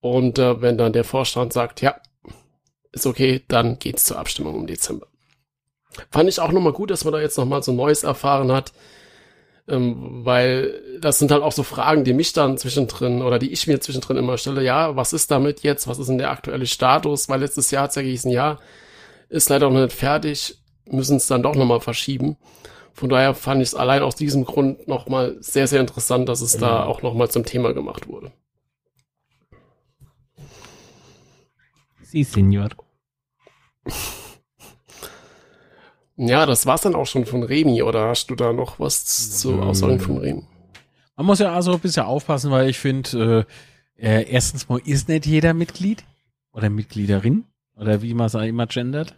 Und äh, wenn dann der Vorstand sagt, ja, ist okay, dann geht's zur Abstimmung im Dezember. Fand ich auch nochmal gut, dass man da jetzt nochmal so Neues erfahren hat. Ähm, weil das sind halt auch so Fragen, die mich dann zwischendrin oder die ich mir zwischendrin immer stelle. Ja, was ist damit jetzt? Was ist denn der aktuelle Status? Weil letztes Jahr hat es ja gehießen, ja, ist leider noch nicht fertig, müssen es dann doch nochmal verschieben. Von daher fand ich es allein aus diesem Grund nochmal sehr, sehr interessant, dass es genau. da auch nochmal zum Thema gemacht wurde. Sie, Senior. Ja, das war's dann auch schon von Remi, oder hast du da noch was zu ähm, Aussagen von Remi? Man muss ja also ein bisschen aufpassen, weil ich finde, äh, äh, erstens mal ist nicht jeder Mitglied oder Mitgliederin oder wie man es auch immer gendert.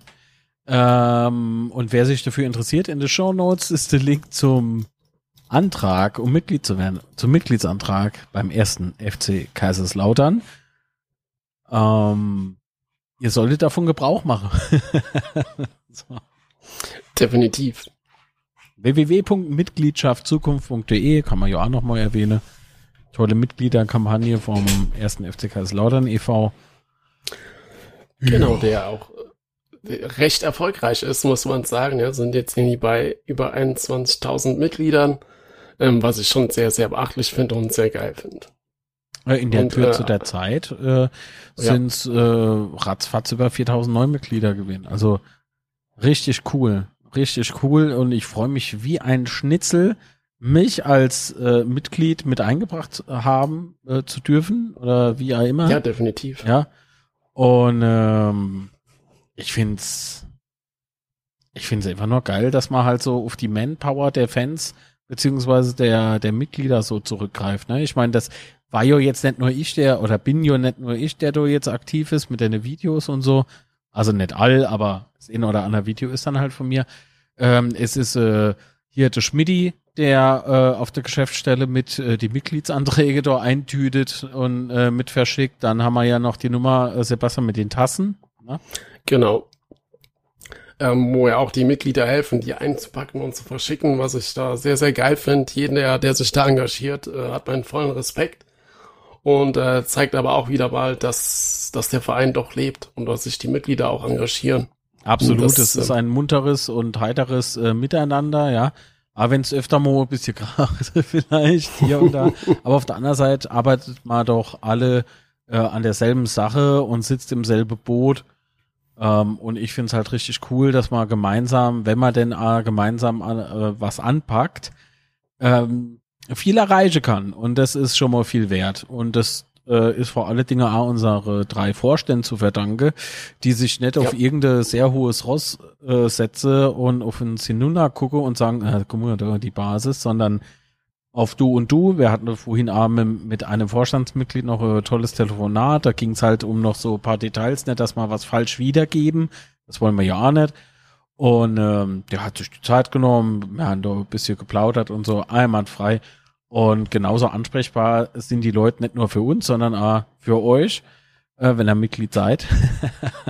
Ähm, und wer sich dafür interessiert, in den Show Notes ist der Link zum Antrag, um Mitglied zu werden, zum Mitgliedsantrag beim ersten FC Kaiserslautern. Ähm, ihr solltet davon Gebrauch machen. so. Definitiv. www.mitgliedschaftzukunft.de kann man ja auch nochmal erwähnen. Tolle Mitgliederkampagne vom ersten FC Kaiserslautern e.V. Genau, der auch recht erfolgreich ist, muss man sagen. Ja, sind jetzt irgendwie bei über 21.000 Mitgliedern, ähm, was ich schon sehr, sehr beachtlich finde und sehr geil finde. In der und, Kürze äh, der Zeit äh, sind es ja. äh, ratzfatz über 4.000 Neumitglieder gewesen. Also richtig cool, richtig cool und ich freue mich wie ein Schnitzel, mich als äh, Mitglied mit eingebracht haben äh, zu dürfen oder wie auch immer. Ja, definitiv. Ja. Und ähm, ich find's ich finde es einfach nur geil, dass man halt so auf die Manpower der Fans beziehungsweise der, der Mitglieder so zurückgreift. Ne? Ich meine, das war ja jetzt nicht nur ich, der, oder bin ja nicht nur ich, der da jetzt aktiv ist mit deinen Videos und so. Also nicht all, aber das ein oder andere Video ist dann halt von mir. Ähm, es ist äh, hier der Schmidti, der äh, auf der Geschäftsstelle mit äh, die Mitgliedsanträge da eintütet und äh, mit verschickt. Dann haben wir ja noch die Nummer äh, Sebastian mit den Tassen. Ne? Genau. Ähm, wo ja auch die Mitglieder helfen, die einzupacken und zu verschicken, was ich da sehr, sehr geil finde. Jeden, der, sich da engagiert, äh, hat meinen vollen Respekt und äh, zeigt aber auch wieder mal, dass, dass der Verein doch lebt und dass sich die Mitglieder auch engagieren. Absolut, das, es ist ähm, ein munteres und heiteres äh, Miteinander, ja. Aber wenn es öfter mal ein bisschen kracht, vielleicht hier und da. Aber auf der anderen Seite arbeitet man doch alle äh, an derselben Sache und sitzt im selben Boot. Ähm, und ich finde es halt richtig cool, dass man gemeinsam, wenn man denn äh, gemeinsam äh, was anpackt, ähm, viel erreichen kann. Und das ist schon mal viel wert. Und das äh, ist vor allen Dingen auch unsere drei Vorstände zu verdanken, die sich nicht ja. auf irgendein sehr hohes Ross äh, setze und auf einen Sinuna gucke und sagen, äh, guck mal, da die Basis, sondern auf du und du. Wir hatten vorhin abend mit einem Vorstandsmitglied noch ein tolles Telefonat. Da ging es halt um noch so ein paar Details, nicht, dass wir was falsch wiedergeben. Das wollen wir ja auch nicht. Und ähm, der hat sich die Zeit genommen, wir haben da ein bisschen geplaudert und so, einwandfrei. Und genauso ansprechbar sind die Leute nicht nur für uns, sondern auch für euch, äh, wenn ihr Mitglied seid.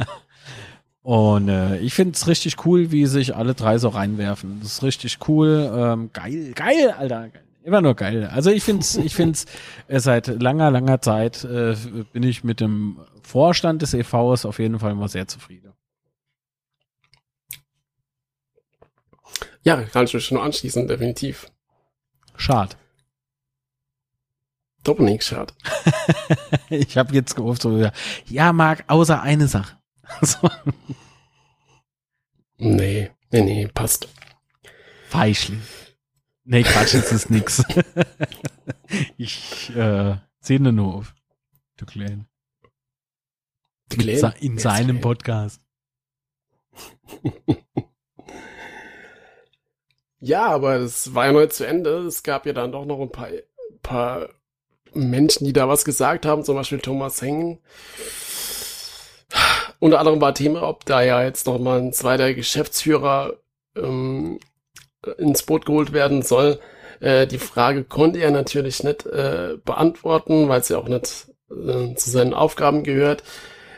Und äh, ich finde es richtig cool, wie sich alle drei so reinwerfen. Das ist richtig cool. Ähm, geil, geil, Alter. Immer nur geil. Also ich finde es, ich finde äh, seit langer, langer Zeit äh, bin ich mit dem Vorstand des EVs auf jeden Fall mal sehr zufrieden. Ja, kann ich mich nur anschließen, definitiv. Schade. Dominik schade. ich habe jetzt gehofft, so, ja, Marc, außer eine Sache. so. Nee, nee, nee, passt. Feischling. Nee, Quatsch, es ist nix. ich äh, sehe nur auf. Du Klein. In, in seinem Podcast. ja, aber es war ja noch zu Ende. Es gab ja dann doch noch ein paar, paar Menschen, die da was gesagt haben, zum Beispiel Thomas Hengen. Unter anderem war Thema, ob da ja jetzt noch mal ein zweiter Geschäftsführer ähm, ins Boot geholt werden soll. Äh, die Frage konnte er natürlich nicht äh, beantworten, weil es ja auch nicht äh, zu seinen Aufgaben gehört.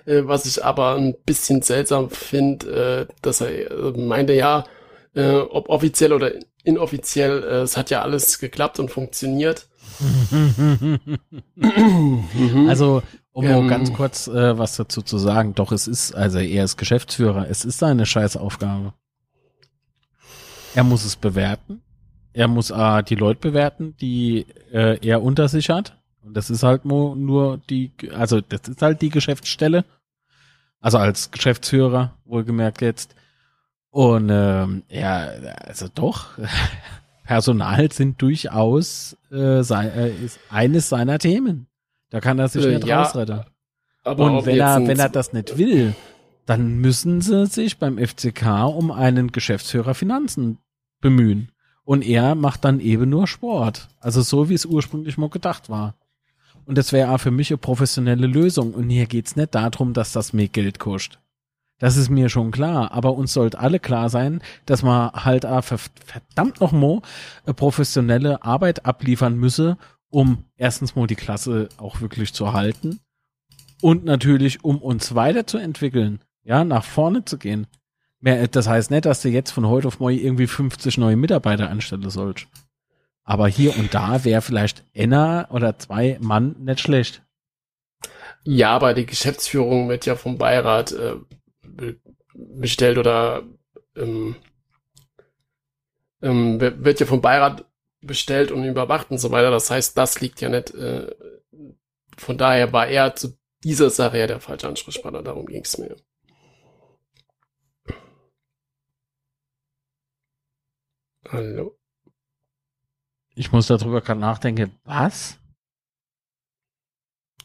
Äh, was ich aber ein bisschen seltsam finde, äh, dass er äh, meinte, ja, ob offiziell oder inoffiziell, es hat ja alles geklappt und funktioniert. also, um ähm, ganz kurz was dazu zu sagen, doch es ist, also er ist Geschäftsführer, es ist seine Scheißaufgabe. Er muss es bewerten. Er muss äh, die Leute bewerten, die äh, er unter sich hat. Und das ist halt nur, nur die, also das ist halt die Geschäftsstelle. Also als Geschäftsführer, wohlgemerkt jetzt. Und ähm, ja, also doch, Personal sind durchaus äh, sei, äh, ist eines seiner Themen. Da kann er sich äh, nicht ja, rausretten. Und wenn er, wenn er das nicht will, dann müssen sie sich beim FCK um einen Geschäftsführer Finanzen bemühen. Und er macht dann eben nur Sport. Also so, wie es ursprünglich mal gedacht war. Und das wäre auch für mich eine professionelle Lösung. Und hier geht's nicht darum, dass das mehr Geld kostet. Das ist mir schon klar. Aber uns sollte alle klar sein, dass man halt auch verdammt noch mal professionelle Arbeit abliefern müsse, um erstens mal die Klasse auch wirklich zu halten und natürlich, um uns weiterzuentwickeln ja, nach vorne zu gehen. Das heißt nicht, dass du jetzt von heute auf morgen irgendwie 50 neue Mitarbeiter anstellen sollst. Aber hier und da wäre vielleicht einer oder zwei Mann nicht schlecht. Ja, aber die Geschäftsführung wird ja vom Beirat äh, bestellt oder ähm, ähm, wird ja vom Beirat bestellt und überwacht und so weiter. Das heißt, das liegt ja nicht. Äh, von daher war er zu dieser Sache ja der falsche Ansprechpartner. Darum ging es mir. Hallo. Ich muss darüber gerade nachdenken. Was?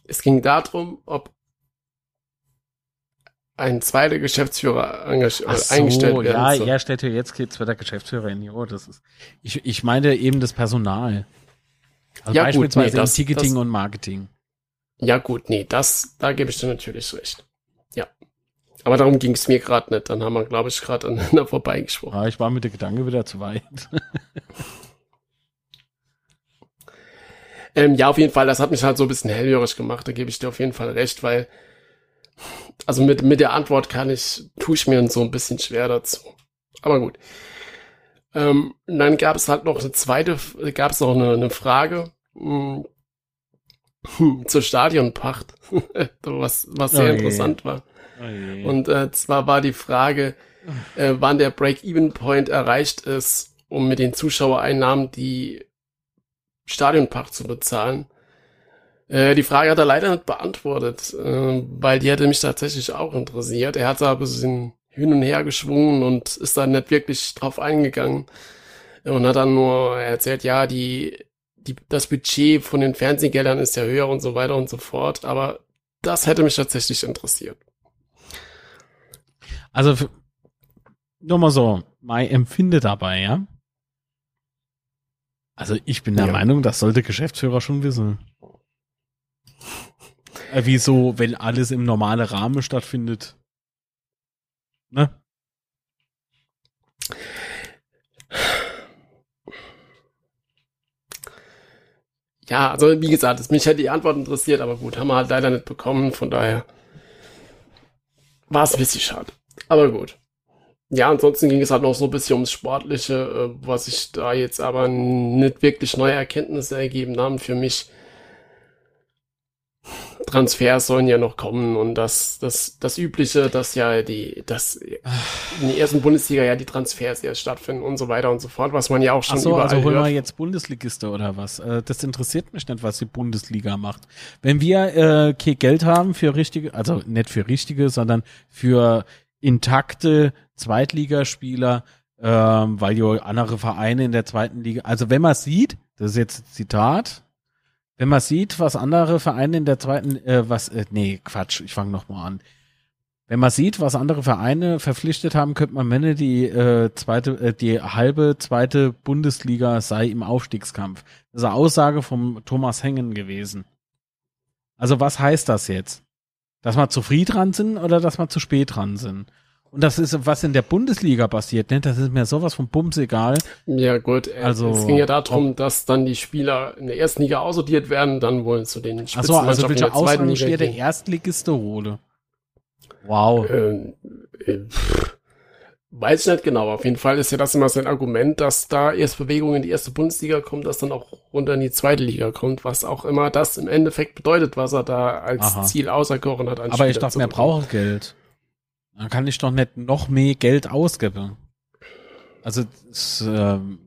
Es ging darum, ob ein zweiter Geschäftsführer so, eingestellt werden ja, soll. er stellt ja jetzt geht's wird der Geschäftsführer in oh, das ist ich, ich meine eben das Personal. Also Ja, gut, beispielsweise nee, das- im Ticketing das- und Marketing. Ja gut, nee, das, da gebe ich dir natürlich recht. Ja. Aber darum ging es mir gerade nicht. Dann haben wir, glaube ich, gerade aneinander vorbeigesprochen. Ja, ich war mit der Gedanke wieder zu weit. Ähm, ja, auf jeden Fall, das hat mich halt so ein bisschen hellhörig gemacht, da gebe ich dir auf jeden Fall recht, weil, also mit, mit der Antwort kann ich, tue ich mir so ein bisschen schwer dazu. Aber gut. Ähm, dann gab es halt noch eine zweite, gab es noch eine, eine Frage mh, hm, zur Stadionpacht, was, was sehr Oh je. interessant war. Und Und äh, zwar war die Frage, äh, wann der Break-Even-Point erreicht ist, um mit den Zuschauereinnahmen die Stadionpacht zu bezahlen. Äh, die Frage hat er leider nicht beantwortet, äh, weil die hätte mich tatsächlich auch interessiert. Er hat da ein bisschen hin und her geschwungen und ist dann nicht wirklich drauf eingegangen und hat dann nur erzählt, ja, die, die, das Budget von den Fernsehgeldern ist ja höher und so weiter und so fort, aber das hätte mich tatsächlich interessiert. Also nur mal so, mein Empfinde dabei, ja. Also ich bin der Ja. Meinung, das sollte Geschäftsführer schon wissen. Äh, wieso, wenn alles im normalen Rahmen stattfindet? Ne? Ja, also wie gesagt, es- mich hätte die Antwort interessiert, aber gut, haben wir halt leider nicht bekommen, von daher war es ein bisschen schade. Aber gut. Ja, ansonsten ging es halt noch so ein bisschen ums Sportliche, äh, was sich da jetzt aber nicht wirklich neue Erkenntnisse ergeben haben für mich. Transfers sollen ja noch kommen und das, das, das Übliche, dass ja die, dass in der ersten Bundesliga ja die Transfers erst stattfinden und so weiter und so fort, was man ja auch schon Ach so, überall also holen wir jetzt Bundesligiste oder was? Äh, Das interessiert mich nicht, was die Bundesliga macht. Wenn wir äh, kein Geld haben für richtige, also nicht für richtige, sondern für intakte Zweitligaspieler, ähm, weil ja andere Vereine in der zweiten Liga, also wenn man sieht, das ist jetzt Zitat, wenn man sieht, was andere Vereine in der zweiten, äh, was, äh, nee, Quatsch, ich fange nochmal an. Wenn man sieht, was andere Vereine verpflichtet haben, könnte man meinen, die äh, zweite, äh, die halbe zweite Bundesliga sei im Aufstiegskampf. Das ist eine Aussage vom Thomas Hengen gewesen. Also was heißt das jetzt? Dass wir zu früh dran sind oder dass wir zu spät dran sind? Und das ist, was in der Bundesliga passiert, ne? Das ist mir sowas von Bums egal. Ja, gut. äh, Also- es ging ja darum, dass dann die Spieler in der ersten Liga aussortiert werden, dann wohl zu den Achso, also Spitzenmannschaften welche in der zweiten Liga gehen. Erstligiste hole. Wow. Ähm, äh, pff, weiß ich nicht genau. Auf jeden Fall ist ja das immer sein Argument, dass da erst Bewegung in die erste Bundesliga kommt, dass dann auch runter in die zweite Liga kommt, was auch immer das im Endeffekt bedeutet, was er da als Aha. Ziel auserkoren hat. Aber ich dachte, bekommen. brauche Geld. Dann kann ich doch nicht noch mehr Geld ausgeben. Also, das, ähm,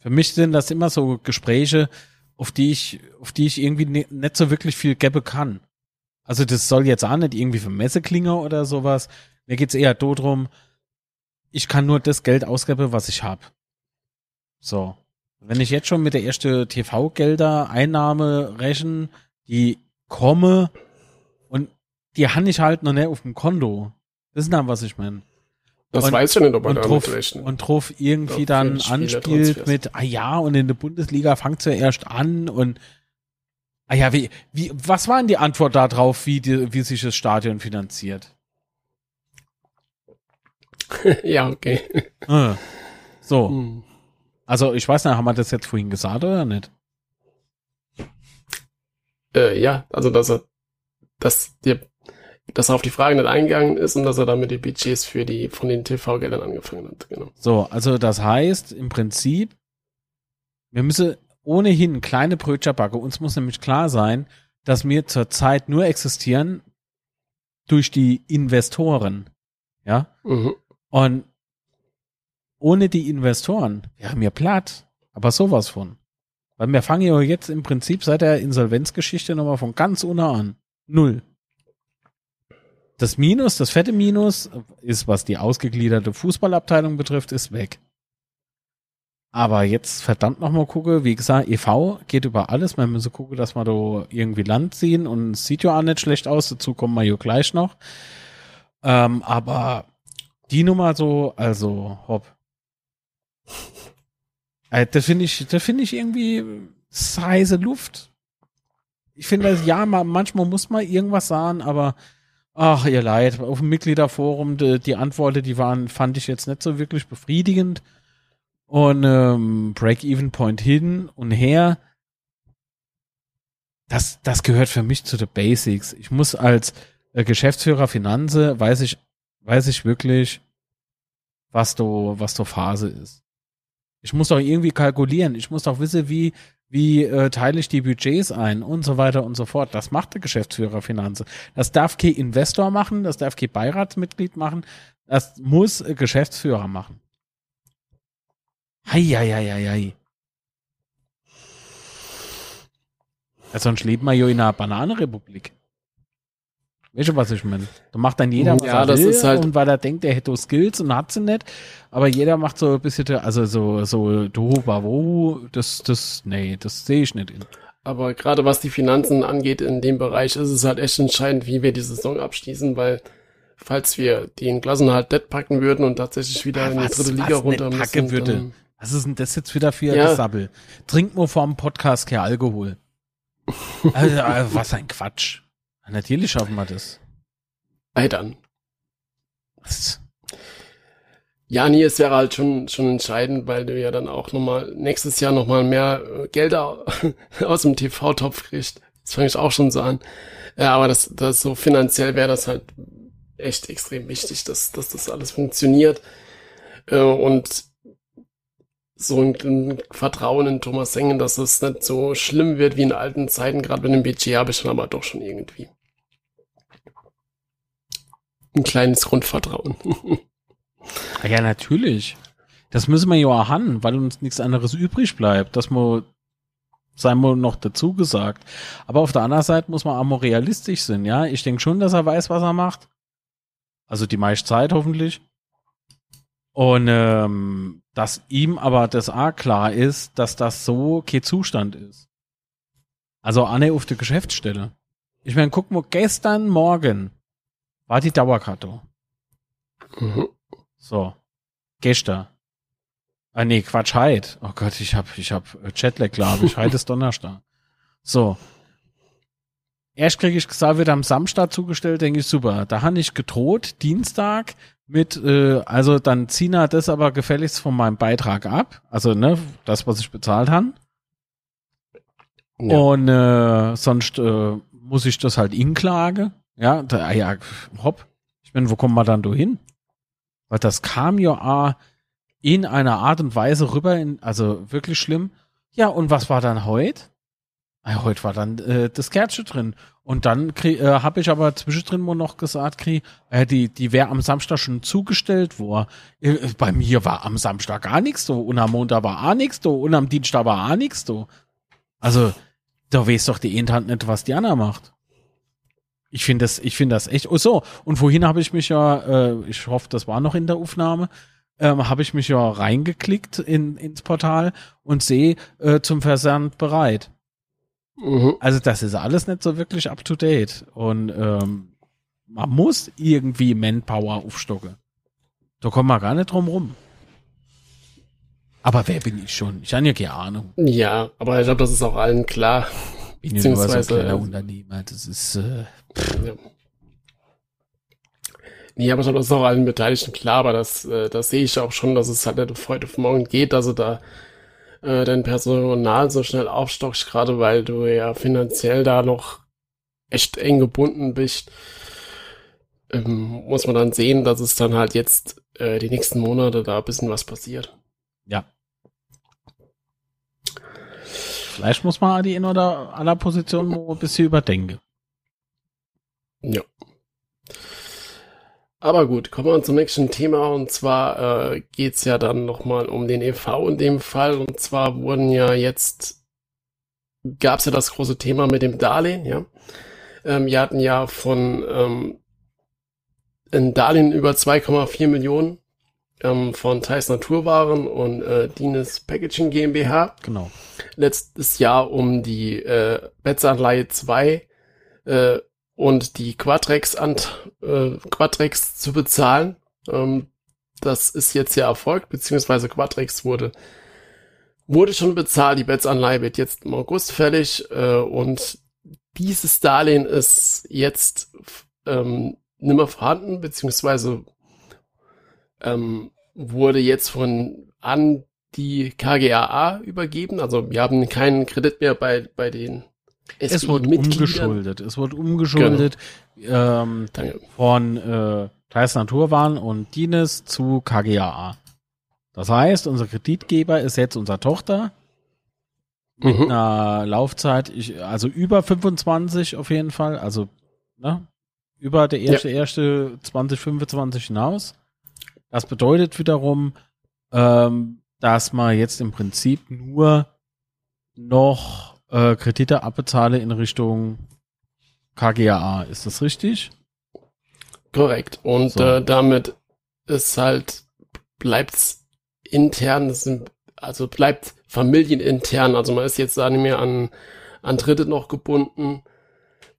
für mich sind das immer so Gespräche, auf die ich, auf die ich irgendwie ni- nicht so wirklich viel geben kann. Also das soll jetzt auch nicht irgendwie für Messeklinger oder sowas. Mir geht's eher darum, ich kann nur das Geld ausgeben, was ich hab. So. Wenn ich jetzt schon mit der ersten TV-Gelder Einnahme rechne, die komme und die habe ich halt noch nicht auf dem Konto. Das ist dann, was ich meine. Das und- weiß ich nicht, ob er Und damit drauf, rechnet. und drauf irgendwie dann anspielt mit, ah ja, und in der Bundesliga fangt's ja erst an und ah ja, wie, wie, was war denn die Antwort da drauf, wie, die, wie sich das Stadion finanziert? ja, okay. Ah. So, Hm. also ich weiß nicht, haben wir das jetzt vorhin gesagt oder nicht? Äh, ja, also dass er, dass dir, dass er auf die Frage nicht eingegangen ist und dass er damit die Budgets für die von den TV-Geldern angefangen hat, genau. So, also das heißt im Prinzip, wir müssen ohnehin kleine Brötchen backen. Uns muss nämlich klar sein, dass wir zurzeit nur existieren durch die Investoren. Ja? Mhm. Und ohne die Investoren wären wir platt. Aber sowas von. Weil wir fangen ja jetzt im Prinzip seit der Insolvenzgeschichte nochmal von ganz unten an. Null. Das Minus, das fette Minus, ist, was die ausgegliederte Fußballabteilung betrifft, ist weg. Aber jetzt verdammt nochmal gucke, wie gesagt, EV geht über alles. Man muss gucken, dass wir da irgendwie Land ziehen und es sieht ja auch nicht schlecht aus. Dazu kommen wir ja gleich noch. Ähm, aber die Nummer so, also hopp. Äh, das finde ich, das finde ich irgendwie heiße Luft. Ich finde, ja, manchmal muss man irgendwas sagen, aber ach, ihr Leid. Auf dem Mitgliederforum, die, die Antworten, die waren, fand ich jetzt nicht so wirklich befriedigend. Und ähm, Break-Even-Point hin und her. Das, das gehört für mich zu den Basics. Ich muss als äh, Geschäftsführer Finanze, weiß ich, weiß ich wirklich, was du, was du Phase ist. Ich muss doch irgendwie kalkulieren. Ich muss doch wissen, wie, wie äh, teile ich die Budgets ein und so weiter und so fort. Das macht der Geschäftsführer Finanzen. Das darf kein Investor machen, das darf kein Beiratsmitglied machen, das muss Geschäftsführer machen. Heieieiei. Ja, sonst lebt man ja in einer Bananenrepublik. Weißt du, was ich meine? Da macht dann jeder, was ja, das will, ist halt und weil er denkt, er hätte Skills und hat sie nicht. Aber jeder macht so ein bisschen, also so, so, du, wo, das, das, nee, das sehe ich nicht in. Aber gerade was die Finanzen angeht in dem Bereich, ist es halt echt entscheidend, wie wir die Saison abschließen, weil falls wir den Klassenhalt dead packen würden und tatsächlich wieder Ah, in die was- dritte was Liga runter nicht packen müssen, würde. Was ist denn das jetzt wieder für Ja. Gesabbel? Trink nur vor dem Podcast kein Alkohol. also, äh, was ein Quatsch. Natürlich schaffen wir das. ey, dann. Was? Ja, nee, es wäre halt schon, schon entscheidend, weil du ja dann auch nochmal nächstes Jahr nochmal mehr äh, Gelder aus dem TV-Topf kriegst. Das fange ich auch schon so an. Ja, aber das, das so finanziell wäre das halt echt extrem wichtig, dass, dass das alles funktioniert. Äh, und so ein, ein Vertrauen in Thomas Sengen, dass es nicht so schlimm wird wie in alten Zeiten, gerade mit dem Budget habe ich dann aber doch schon irgendwie. Ein kleines Grundvertrauen. Ah Ja, natürlich. Das müssen wir ja auch haben, weil uns nichts anderes übrig bleibt. Das muss, sei mal noch dazu gesagt. Aber auf der anderen Seite muss man auch mal realistisch sein, ja. Ich denke schon, dass er weiß, was er macht. Also die meiste Zeit hoffentlich. Und ähm, dass ihm aber das auch klar ist, dass das so kein Zustand ist. Also Anne auf der Geschäftsstelle. Ich meine, guck mal, gestern Morgen war die Dauerkarte. Mhm. So. Gestern. Ah, nee, Quatsch, heit. Oh Gott, ich hab, ich hab Jetlag, glaube ich. Heute ist Donnerstag. So. Erst kriege ich gesagt, wird am Samstag zugestellt, denke ich, super. Da habe ich gedroht, Dienstag mit, äh, also dann ziehen er das aber gefälligst von meinem Beitrag ab. Also, ne, das, was ich bezahlt habe. Ja. Und äh, sonst äh, muss ich das halt inklage. Ja, da, ah ja, hopp. Ich meine, wo kommen wir dann da hin? Weil das kam ja ah, in einer Art und Weise rüber, in, also wirklich schlimm. Ja, und was war dann heute? Ah, heute war dann äh, das Kerzchen drin. Und dann äh, habe ich aber zwischendrin mal noch gesagt, krieg, äh, die, die wäre am Samstag schon zugestellt worden. Äh, bei mir war am Samstag gar nichts so und am Montag war auch nichts so und am Dienstag war auch nichts so. Also, da weiß doch die Einhand nicht, was die Anna macht. Ich finde das, ich finde das echt. Oh so, und vorhin habe ich mich ja, äh, ich hoffe, das war noch in der Aufnahme, ähm, habe ich mich ja reingeklickt in, ins Portal und sehe äh, zum Versand bereit. Mhm. Also das ist alles nicht so wirklich up to date und ähm, man muss irgendwie Manpower aufstocken. Da kommt man gar nicht drum rum. Aber wer bin ich schon? Ich habe ja keine Ahnung. Ja, aber ich glaube, das ist auch allen klar. Bin ja nur so ein Beziehungsweise- kleiner Unternehmer. Das ist äh, Ja. Nee, aber ich glaube, das ist auch allen Beteiligten klar, aber das, äh, das sehe ich auch schon, dass es halt nicht auf heute auf morgen geht, dass du da äh, dein Personal so schnell aufstockst, gerade weil du ja finanziell da noch echt eng gebunden bist. Ähm, muss man dann sehen, dass es dann halt jetzt äh, die nächsten Monate da ein bisschen was passiert. Ja. Vielleicht muss man die in oder aller Position mal ein bisschen überdenken. Ja. Aber gut, kommen wir zum nächsten Thema und zwar äh, geht's ja dann nochmal um den EV in dem Fall und zwar wurden ja jetzt, gab's ja das große Thema mit dem Darlehen, ja. Ähm, wir hatten ja von ähm, ein Darlehen über 2,4 Millionen ähm, von Thais Naturwaren und äh, Dines Packaging GmbH. Genau. Letztes Jahr um die äh, Betzanleihe 2 äh, und die Quadrex, an, äh, Quadrex zu bezahlen. Ähm, das ist jetzt ja erfolgt, beziehungsweise Quadrex wurde wurde schon bezahlt. Die Betzanleihe wird jetzt im August fällig äh, und dieses Darlehen ist jetzt ähm, nimmer vorhanden, beziehungsweise ähm, wurde jetzt von an die KGAA übergeben. Also wir haben keinen Kredit mehr bei, bei den es wurde umgeschuldet. Es wurde umgeschuldet genau. ähm, von äh, Thais Naturwaren und Dines zu KGAA. Das heißt, unser Kreditgeber ist jetzt unsere Tochter mit mhm. einer Laufzeit, ich, also über 25 auf jeden Fall, also ne, über der erste, ja. erste 2025 hinaus. Das bedeutet wiederum, ähm, dass man jetzt im Prinzip nur noch äh, Kredite abbezahle in Richtung KGAA. Ist das richtig? Korrekt. Und so. äh, damit ist halt, bleibt's intern, also bleibt familienintern. Also man ist jetzt da nicht mehr an, an Dritte noch gebunden.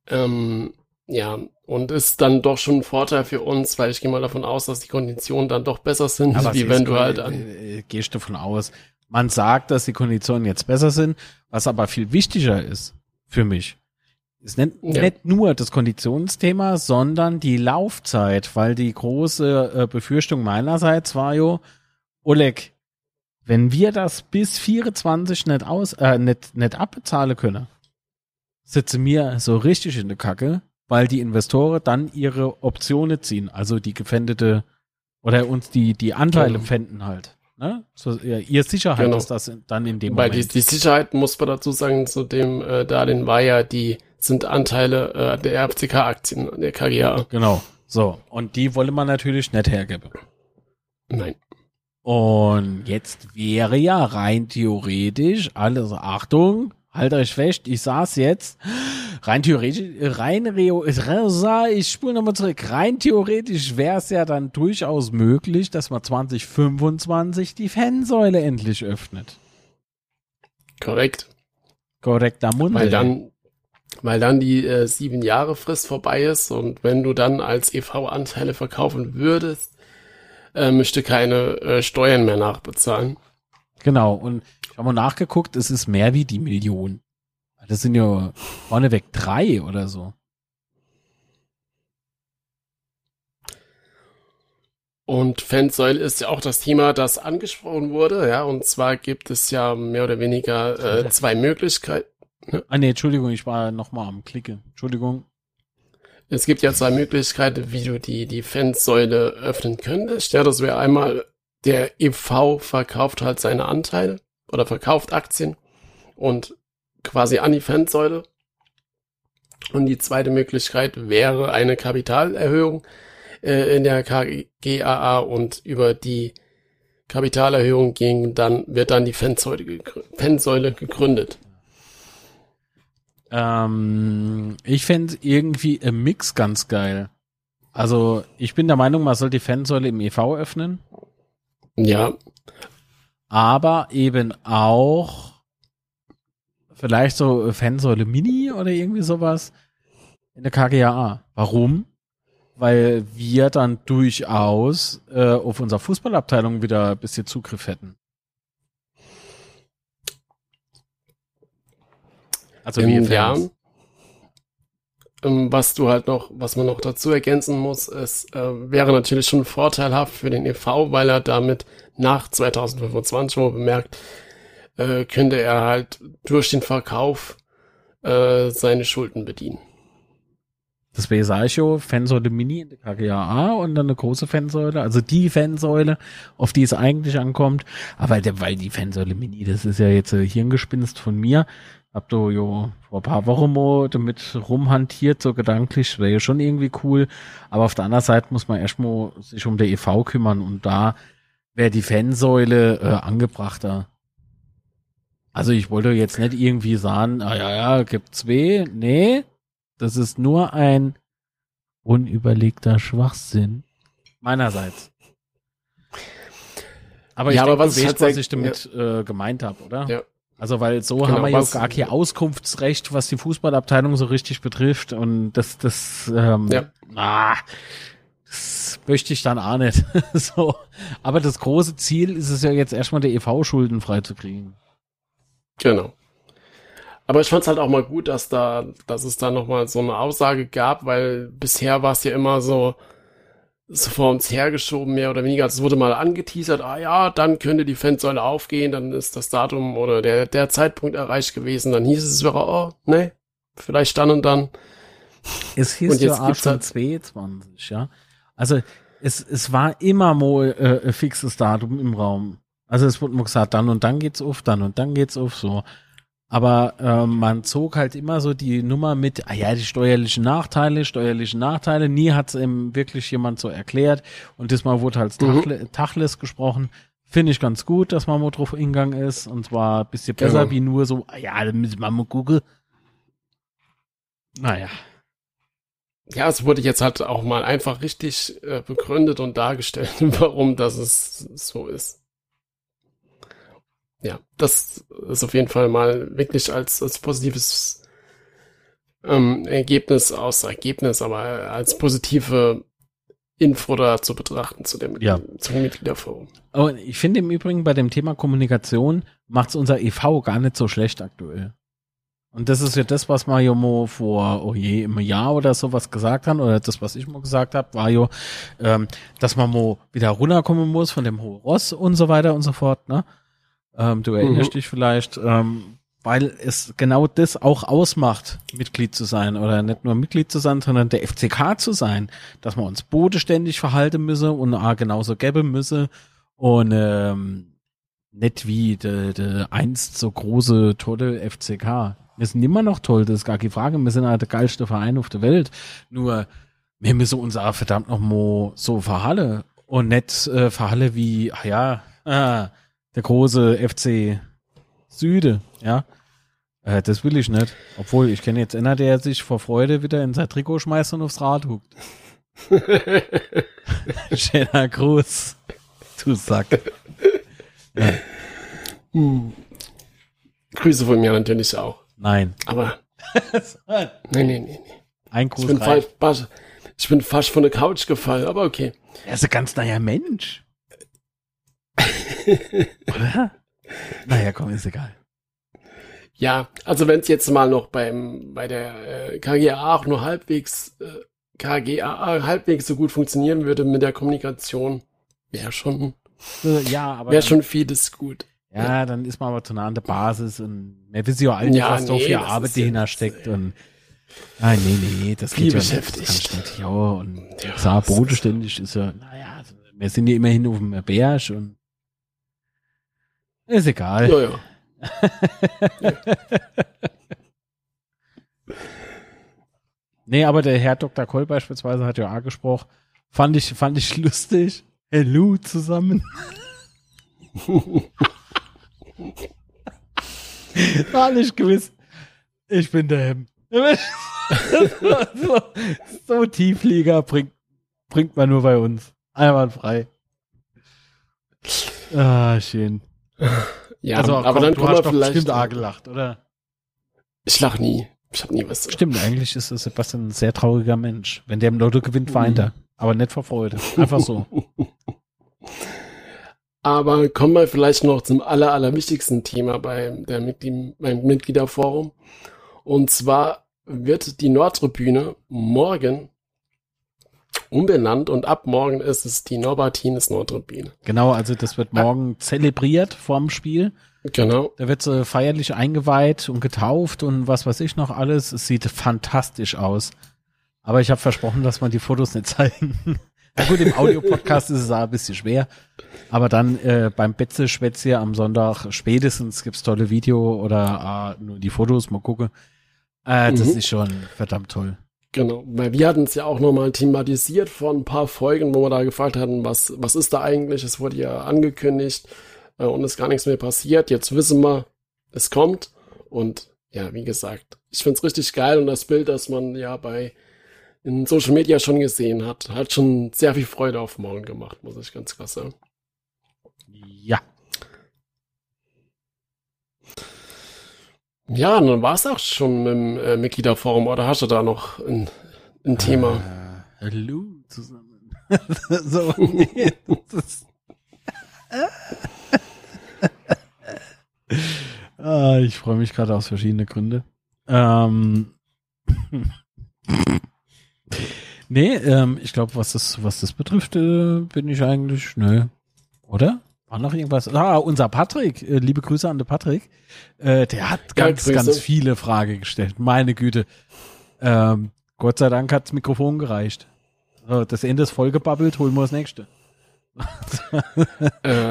Ähm, ja, und ist dann doch schon ein Vorteil für uns, weil ich gehe mal davon aus, dass die Konditionen dann doch besser sind, Aber wie wenn du halt an. Äh, gehst davon aus. Man sagt, dass die Konditionen jetzt besser sind, was aber viel wichtiger ist für mich. Ist nicht, ja. nicht nur das Konditionsthema, sondern die Laufzeit, weil die große äh, Befürchtung meinerseits war jo, Oleg, wenn wir das bis 24 nicht aus, äh, nicht, nicht abbezahlen können, sitze mir so richtig in der Kacke, weil die Investoren dann ihre Optionen ziehen, also die gefändete oder uns die, die Anteile genau. pfänden halt. Ne? So, ihr Sicherheit genau. ist das dann in dem Weil Moment. Die, die Sicherheit, muss man dazu sagen, zu dem äh, Darlehen war ja, die sind Anteile äh, der RFCK-Aktien, der KGA. Genau, so. Und die wolle man natürlich nicht hergeben. Nein. Und jetzt wäre ja rein theoretisch, alles Achtung, halt euch fest, ich saß jetzt, rein theoretisch, rein Reo, ich spule nochmal zurück, rein theoretisch wäre es ja dann durchaus möglich, dass man 2025 die Fansäule endlich öffnet. Korrekt. Korrekter Mund. Weil dann, weil dann die äh, sieben Jahre Frist vorbei ist und wenn du dann als EV Anteile verkaufen würdest, äh, müsste keine äh, Steuern mehr nachbezahlen. Genau, und ich habe mal nachgeguckt, es ist mehr wie die Million. Das sind ja vorneweg drei oder so. Und Fansäule ist ja auch das Thema, das angesprochen wurde, ja, und zwar gibt es ja mehr oder weniger äh, zwei Möglichkeiten. Ne? Ah nee, Entschuldigung, ich war noch mal am Klicke. Entschuldigung. Es gibt ja zwei Möglichkeiten, wie du die, die Fansäule öffnen könntest. Ja, das wäre einmal, der EV verkauft halt seine Anteile oder verkauft Aktien und quasi an die Fansäule. Und die zweite Möglichkeit wäre eine Kapitalerhöhung äh, in der KGAA und über die Kapitalerhöhung ging, dann wird dann die Fansäule, gegründet. Fansäule gegründet. Ähm, ich fände irgendwie im Mix ganz geil. Also, ich bin der Meinung, man soll die Fansäule im EV öffnen. Ja. Aber eben auch vielleicht so Fansäule Mini oder irgendwie sowas in der KGAA. Warum? Weil wir dann durchaus äh, auf unserer Fußballabteilung wieder ein bisschen Zugriff hätten. Also wir ja. Ähm, was du halt noch, was man noch dazu ergänzen muss, es äh, wäre natürlich schon vorteilhaft für den EV, weil er damit nach 2025, wo bemerkt, äh, könnte er halt durch den Verkauf äh, seine Schulden bedienen. Das wäre Saicho, Fansäule Mini in der KGAA und dann eine große Fansäule, also die Fansäule, auf die es eigentlich ankommt. Aber der, weil die Fansäule Mini, das ist ja jetzt äh, Hirngespinst von mir, hab du jo vor ein paar Wochen mal damit rumhantiert, so gedanklich, wäre ja schon irgendwie cool. Aber auf der anderen Seite muss man erstmal sich um der EV kümmern und da wäre die Fansäule äh, angebrachter. Also ich wollte jetzt nicht irgendwie sagen, ah ja, ja, gibt's weh. Nee, das ist nur ein unüberlegter Schwachsinn meinerseits. Aber ich Ja, denke, aber was du ich weißt, was ich damit äh, gemeint habe, oder? Ja. Also weil so Genau, haben wir ja was- gar kein Auskunftsrecht, was die Fußballabteilung so richtig betrifft und das, das, ähm, Ja. ah, das möchte ich dann auch nicht. so. Aber das große Ziel ist es ja jetzt erstmal der EV schuldenfrei zu kriegen. Genau. Aber ich fand es halt auch mal gut, dass da, dass es da nochmal so eine Aussage gab, weil bisher war es ja immer so, so vor uns hergeschoben, mehr oder weniger. Es wurde mal angeteasert, ah ja, dann könnte die Fansäule aufgehen, dann ist das Datum oder der, der Zeitpunkt erreicht gewesen. Dann hieß es wieder, oh, nee, vielleicht dann und dann. Es hieß Und jetzt ja gibt's halt- 22, ja. Also es, es war immer mal äh, ein fixes Datum im Raum. Also es wurde mal gesagt, dann und dann geht's auf, dann und dann geht's auf, so. Aber ähm, man zog halt immer so die Nummer mit, ah ja, die steuerlichen Nachteile, steuerlichen Nachteile. Nie hat's ihm wirklich jemand so erklärt. Und diesmal wurde halt Mhm. Tachle, Tachles gesprochen. Finde ich ganz gut, dass man mal drauf hingegangen ist. Und zwar ein bisschen besser Genau. wie nur so, ah ja, da müssen wir mal gucken. Naja. Ja, es wurde jetzt halt auch mal einfach richtig äh, begründet und dargestellt, warum das es so ist. Ja, das ist auf jeden Fall mal wirklich als, als positives ähm, Ergebnis aus Ergebnis, aber als positive Info da zu betrachten zu dem, Ja. zum Mitgliederforum. Und ich finde im Übrigen bei dem Thema Kommunikation macht's unser EV gar nicht so schlecht aktuell. Und das ist ja das, was ja mal vor, oh je, im Jahr oder sowas gesagt haben, oder das, was ich mal gesagt habe, war ja, ähm, dass man mal wieder runterkommen muss von dem hohen Ross und so weiter und so fort, ne? Ähm, du erinnerst Mhm. dich vielleicht, ähm, weil es genau das auch ausmacht, Mitglied zu sein oder nicht nur Mitglied zu sein, sondern der FCK zu sein, dass wir uns bodenständig verhalten müssen und auch genauso geben müssen und ähm, nicht wie der de einst so große, tolle FCK. Wir sind immer noch toll, das ist gar keine Frage. Wir sind halt der geilste Verein auf der Welt. Nur, wir müssen uns auch verdammt noch mal so verhallen und nicht äh, verhallen wie, ach ja, ah, der große FC Süde, ja. Äh, das will ich nicht. Obwohl, ich kenne jetzt einer, der sich vor Freude wieder in sein Trikot schmeißt und aufs Rad huckt. Schöner Gruß. Du Sack. Hm. Grüße von mir natürlich auch. Nein. Aber, nee, nee, nee, nee. Ein Ich Gruß bin, rein. fast, fast, ich bin fast von der Couch gefallen, aber okay. Er ist ein ganz neuer Mensch. Oder? Naja, komm, ist egal. Ja, also wenn es jetzt mal noch beim bei der äh, KGA auch nur halbwegs äh, KGA halbwegs so gut funktionieren würde mit der Kommunikation, wäre schon Äh, Ja, aber wäre schon vieles gut. ja, dann ist man aber zu nah an der Basis und wir wissen ja alle, Ja, was da nee, das Arbeit ja- dahinter steckt und Nein, nee, nee, das Viel geht ja nicht. beschäftigt. Nicht. Ja, und Ja, ist- bodenständig ist ja, naja, also, wir sind ja immerhin auf dem Berg und ist egal. Ja, ja. Nee, aber der Herr Dr. Koll beispielsweise hat ja auch gesprochen. Fand ich, fand ich lustig. Hello zusammen. War nicht gewiss. Ich bin der Hem. so, so Tieflieger bringt, bringt man nur bei uns. Einwandfrei. Ah, schön. Ja, also, aber komm, dann du hast doch vielleicht. bestimmt auch gelacht, oder? Ich lach nie. Ich hab nie was. Stimmt, eigentlich ist Sebastian ein sehr trauriger Mensch. Wenn der im Lotto gewinnt, weint er. Aber nicht vor Freude. Einfach so. Aber kommen wir vielleicht noch zum aller, allerwichtigsten Thema bei der Mitglied, beim Mitgliederforum. Und zwar wird die Nordtribüne morgen umbenannt und ab morgen ist es die Norbertines Nordtribüne. Genau, also das wird morgen zelebriert vorm Spiel. Genau. Da wird sie feierlich eingeweiht und getauft und was weiß ich noch alles. Es sieht fantastisch aus. Aber ich habe versprochen, dass man die Fotos nicht zeigen. Na gut, im Audio-Podcast ist es auch ein bisschen schwer. Aber dann äh, beim Betze-Schwätze am Sonntag spätestens gibt's tolle Video oder äh, nur die Fotos, mal gucken. Äh, das Mhm. ist schon verdammt toll. Genau, weil wir hatten es ja auch nochmal thematisiert vor ein paar Folgen, wo wir da gefragt hatten, was, was ist da eigentlich? Es wurde ja angekündigt äh, und ist gar nichts mehr passiert. Jetzt wissen wir, es kommt. Und ja, wie gesagt, ich find's richtig geil und das Bild, das man ja bei in Social Media schon gesehen hat, hat schon sehr viel Freude auf morgen gemacht, muss ich ganz klar sagen. Ja. Ja, dann war es auch schon dem äh, Mitgliederforum, oder hast du da noch ein, ein Thema? Äh, hallo zusammen. so, nee, das ist ah, ich freue mich gerade aus verschiedenen Gründen. Ähm, nee, ähm, ich glaube, was das, was das betrifft, äh, bin ich eigentlich, ne, oder? War noch irgendwas? Ah, unser Patrick, äh, liebe Grüße an den Patrick, äh, der hat Ja, ganz, Grüße. ganz viele Fragen gestellt. Meine Güte. Ähm, Gott sei Dank hat das Mikrofon gereicht. So, das Ende ist vollgebabbelt, holen wir das nächste.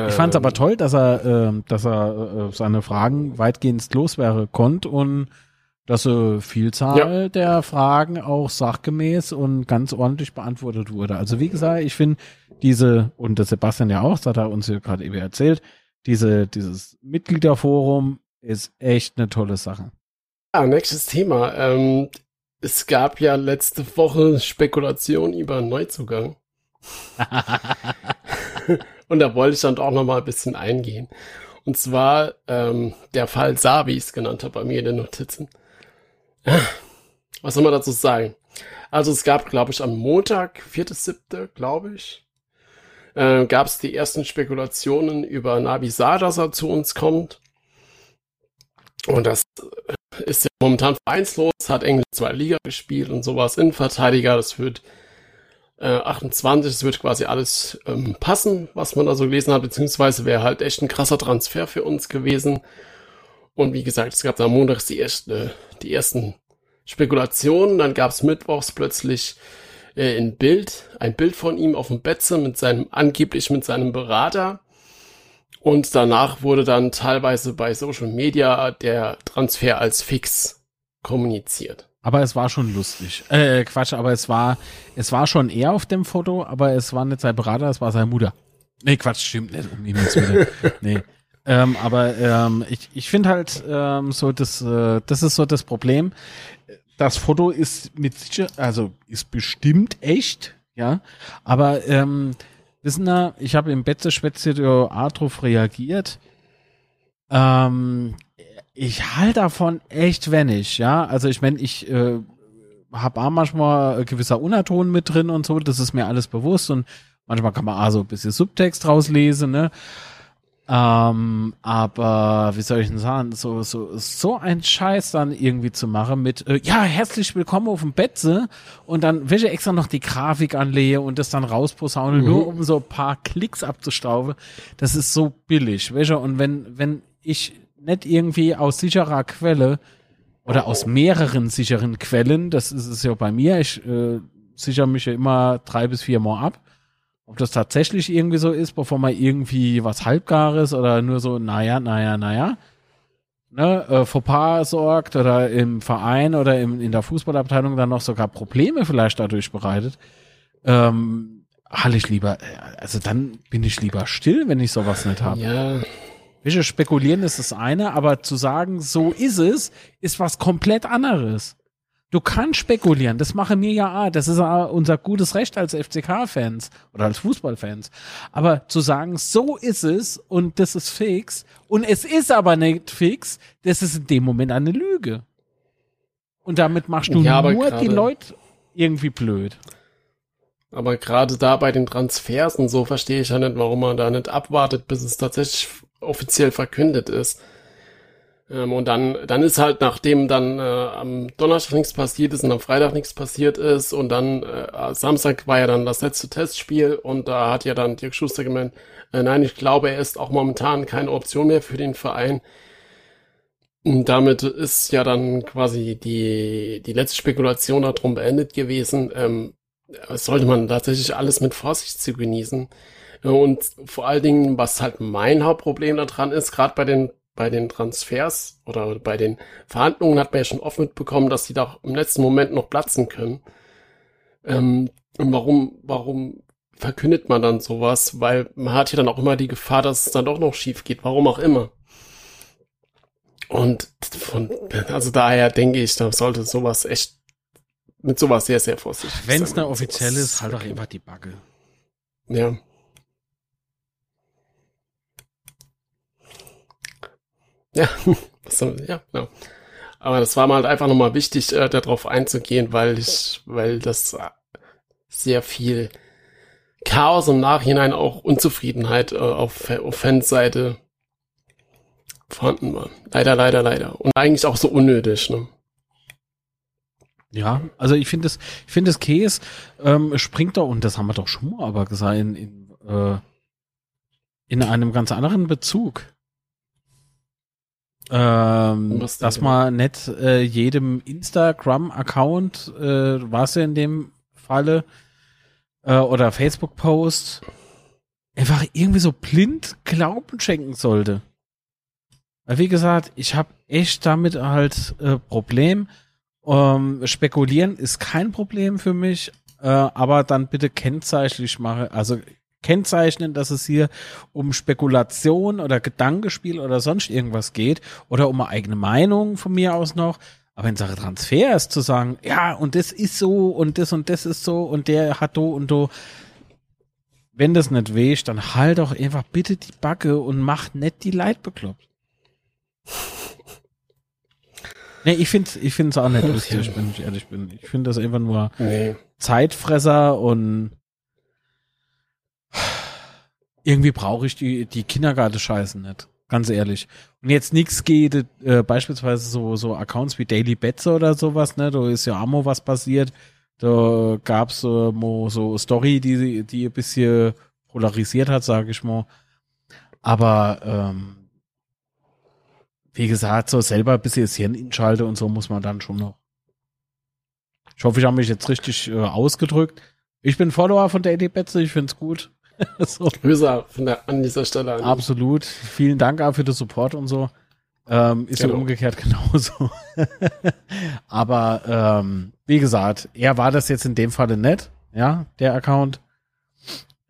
Ich fand es aber toll, dass er, ähm, dass er äh, seine Fragen weitgehend loswerden konnte und dass eine Vielzahl der Fragen auch sachgemäß und ganz ordentlich beantwortet wurde. Also wie gesagt, ich finde diese, und der Sebastian ja auch, das hat er uns ja gerade eben erzählt, diese, dieses Mitgliederforum ist echt eine tolle Sache. Ja, nächstes Thema. Ähm, es gab ja letzte Woche Spekulation über Neuzugang. Und da wollte ich dann auch noch mal ein bisschen eingehen. Und zwar ähm, der Fall Sa, wie ich es genannt habe bei mir in den Notizen. Was soll man dazu sagen? Also es gab, glaube ich, am Montag, 4.7., glaube ich, äh, gab es die ersten Spekulationen über Nabi Sa, dass er zu uns kommt. Und das ist ja momentan vereinslos, hat Englisch zwei Liga gespielt und sowas, Innenverteidiger, das wird äh, 28, das wird quasi alles ähm, passen, was man da so gelesen hat, beziehungsweise wäre halt echt ein krasser Transfer für uns gewesen. Und wie gesagt, es gab da montags die, erste, die ersten Spekulationen, dann gab es mittwochs plötzlich äh, ein Bild, ein Bild von ihm auf dem Betze mit seinem, angeblich mit seinem Berater. Und danach wurde dann teilweise bei Social Media der Transfer als fix kommuniziert. Aber es war schon lustig. Äh, Quatsch, aber es war, es war schon er auf dem Foto, aber es war nicht sein Berater, es war seine Mutter. Nee, Quatsch, stimmt nicht, um nee. Ähm, aber ähm, ich, ich finde halt ähm, so, das, äh, das ist so das Problem. Das Foto ist mit sicher, also ist bestimmt echt, ja. Aber ähm, wissen Sie, ich habe im Betze Schwätze A drauf reagiert. Ähm, ich halte davon echt wenig, ja. Also ich meine, ich äh, habe auch manchmal gewisser Unterton mit drin und so, das ist mir alles bewusst und manchmal kann man auch so ein bisschen Subtext rauslesen, ne? Ähm, aber wie soll ich denn sagen, so, so, so ein Scheiß dann irgendwie zu machen mit, äh, ja, herzlich willkommen auf dem Betze und dann will ich extra noch die Grafik anlege und das dann rausposaunen, Mhm. nur um so ein paar Klicks abzustauben. Das ist so billig, weißt du? Und wenn, wenn ich nicht irgendwie aus sicherer Quelle oder aus mehreren sicheren Quellen, das ist es ja bei mir, ich äh, sichere mich ja immer drei bis vier Mal ab, ob das tatsächlich irgendwie so ist, bevor man irgendwie was Halbgares oder nur so, naja, naja, naja, ne, äh, Fauxpas sorgt oder im Verein oder im, in der Fußballabteilung dann noch sogar Probleme vielleicht dadurch bereitet, ähm, halte ich lieber, äh, also dann bin ich lieber still, wenn ich sowas nicht habe. Ja, Wische, spekulieren ist das eine, aber zu sagen, so ist es, ist was komplett anderes. Du kannst spekulieren, das machen wir ja auch. Das ist auch unser gutes Recht als FCK-Fans oder als Fußballfans. Aber zu sagen, so ist es und das ist fix und es ist aber nicht fix, das ist in dem Moment eine Lüge. Und damit machst du Ja, nur die Leute irgendwie blöd. aber gerade da bei den Transfers und so verstehe ich ja nicht, warum man da nicht abwartet, bis es tatsächlich offiziell verkündet ist. Ähm, und dann, dann ist halt, nachdem dann äh, am Donnerstag nichts passiert ist und am Freitag nichts passiert ist und dann äh, Samstag war ja dann das letzte Testspiel und da hat ja dann Dirk Schuster gemeint, äh, nein, ich glaube, er ist auch momentan keine Option mehr für den Verein. Und damit ist ja dann quasi die, die letzte Spekulation darum beendet gewesen. Ähm, sollte man tatsächlich alles mit Vorsicht zu genießen. Und vor allen Dingen, was halt mein Hauptproblem daran ist, gerade bei den bei den Transfers oder bei den Verhandlungen hat man ja schon oft mitbekommen, dass die da im letzten Moment noch platzen können. Ähm, und warum, warum verkündet man dann sowas? Weil man hat ja dann auch immer die Gefahr, dass es dann doch noch schief geht, warum auch immer. Und von, also daher denke ich, da sollte sowas echt mit sowas sehr, sehr vorsichtig Wenn es sein. eine offizielle ist, halt auch einfach die Backe. Ja. Ja, ja, genau. Aber das war mir halt einfach nochmal wichtig, äh, darauf einzugehen, weil ich, weil das sehr viel Chaos im Nachhinein auch Unzufriedenheit äh, auf, auf Fansseite vorhanden war. Leider, leider, leider. Und eigentlich auch so unnötig, ne? Ja, also ich finde es, ich finde das Käse ähm, springt doch, und das haben wir doch schon mal aber gesagt, in, in, äh, in einem ganz anderen Bezug. Ähm, dass man nicht äh, jedem Instagram-Account, äh, war es ja in dem Falle, äh, oder Facebook-Post, einfach irgendwie so blind Glauben schenken sollte. Weil wie gesagt, ich habe echt damit halt äh, Problem. Ähm, spekulieren ist kein Problem für mich, äh, aber dann bitte kennzeichnlich mache, also kennzeichnen, dass es hier um Spekulation oder Gedankenspiel oder sonst irgendwas geht oder um eine eigene Meinung von mir aus noch. Aber in Sache Transfer ist zu sagen, ja, und das ist so und das und das ist so und der hat do und do. Wenn das nicht wäscht, dann halt doch einfach bitte die Backe und mach nicht die Leid bekloppt. nee, ich finde ich finde es auch nicht lustig, wenn ich ehrlich bin. Ich finde das einfach nur nee. Zeitfresser und irgendwie brauche ich die, die Kindergartenscheißen nicht. Ganz ehrlich. Und jetzt nichts geht, äh, beispielsweise so, so Accounts wie Daily Betze oder sowas, ne? Da ist ja Ammo was passiert. Da gab's äh, so Story, die, die ein bisschen polarisiert hat, sage ich mal. Aber ähm, wie gesagt, so selber ein bisschen das Hirn inschalte und so muss man dann schon noch. Ich hoffe, ich habe mich jetzt richtig äh, ausgedrückt. Ich bin Follower von Daily Betze, ich find's gut. so. Grüße von der, an dieser Stelle. An. Absolut. Vielen Dank auch für den Support und so. Ähm, ist genau. ja umgekehrt genauso. Aber ähm, wie gesagt, er war das jetzt in dem Falle nett, ja, der Account.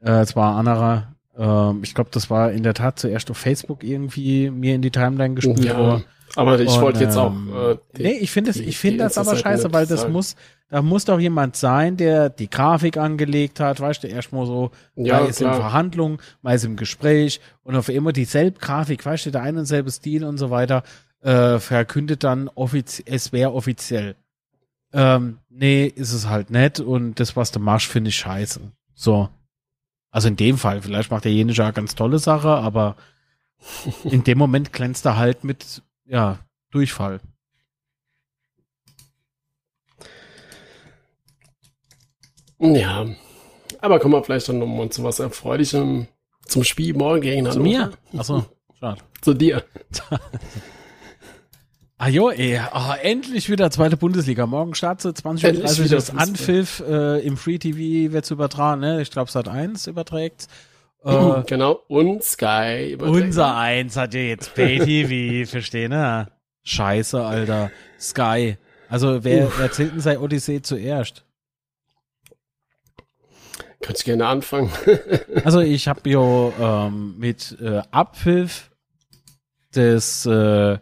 Äh, es war anderer. Ähm, ich glaube, das war in der Tat zuerst auf Facebook irgendwie mir in die Timeline gespielt. Ja, aber ich wollte jetzt auch. Ähm, äh, die, nee, ich finde ich finde das aber scheiße, weil das muss, da muss doch jemand sein, der die Grafik angelegt hat, weißt du, erstmal so, ja, ist klar. in Verhandlung, mal ist im Gespräch und auf immer dieselbe Grafik, weißt du, der ein und selbe Stil und so weiter, äh, verkündet dann offiziell, es wäre offiziell. Ähm, nee, ist es halt nett und das, was du machst, finde ich scheiße. So. Also in dem Fall, vielleicht macht derjenige ja ganz tolle Sache, aber in dem Moment glänzt er halt mit, ja, Durchfall. Ja, aber kommen wir vielleicht dann nochmal zu was Erfreulichem zum Spiel morgen gegen Hannover. Zu mir? Achso, schade. zu dir. ah jo, ey, oh, endlich wieder zweite Bundesliga. Morgen startet 20.30 Uhr das Anpfiff. Äh, Im Free TV wird's übertragen, ne? Ich glaube, Sat 1 überträgt. Äh, genau, und Sky überträgt. Unser Eins hat ja jetzt Pay TV, verstehen, ne? Scheiße, Alter. Sky. Also wer erzählt denn sei Odyssee zuerst? Kannst gerne anfangen. also ich habe ja ähm, mit äh, Abpfiff des äh,